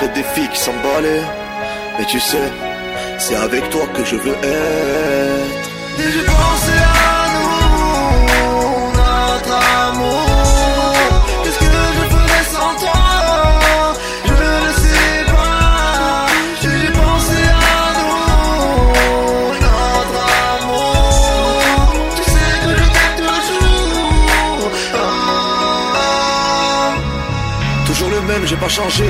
des filles qui s'emballaient. Mais tu sais, c'est avec toi que je veux être. J'ai pensé à nous, notre amour. Qu'est-ce que je ferais sans toi? Je ne sais pas. J'ai pensé à nous, notre amour. Tu sais que je t'aime toujours. Toujours le même, j'ai pas changé.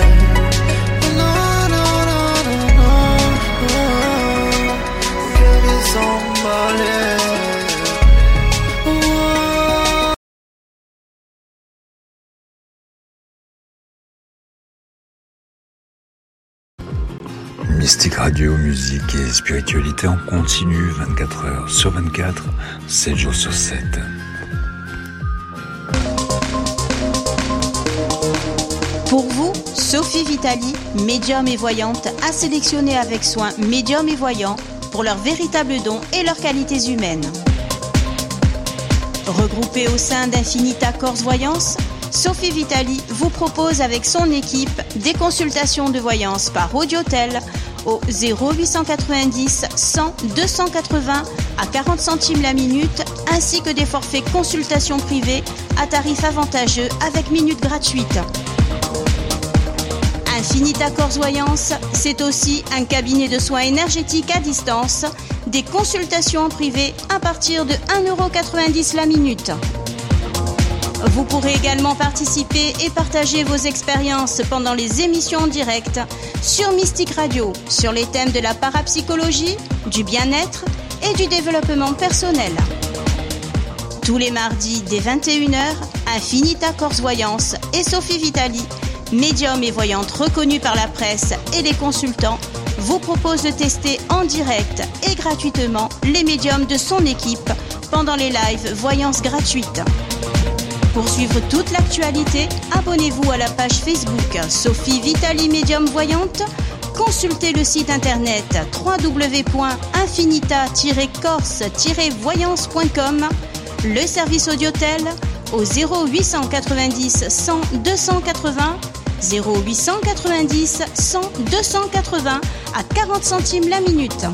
Radio, musique et spiritualité en continu 24 heures sur 24, 7 jours sur 7. Pour vous, Sophie Vitali, médium et voyante, a sélectionné avec soin médium et voyants pour leurs véritables dons et leurs qualités humaines. Regroupée au sein d'Infinita Corse Voyance, Sophie Vitali vous propose avec son équipe des consultations de voyance par audiotel au 0890 100 280 à 40 centimes la minute ainsi que des forfaits consultation privée à tarif avantageux avec minutes gratuites. Infinita Corps Voyance, c'est aussi un cabinet de soins énergétiques à distance, des consultations en privé à partir de 1,90€ la minute. Vous pourrez également participer et partager vos expériences pendant les émissions en direct sur Mystique Radio sur les thèmes de la parapsychologie, du bien-être et du développement personnel. Tous les mardis dès 21h, Infinita Corse Voyance et Sophie Vitali, médium et voyante reconnue par la presse et les consultants, vous proposent de tester en direct et gratuitement les médiums de son équipe pendant les lives Voyance gratuites. Pour suivre toute l'actualité, abonnez-vous à la page Facebook Sophie Vitali Médium Voyante consultez le site internet www.infinita-corse-voyance.com, le service audiotel au 0890 100 280 0890 100 280 à 40 centimes la minute.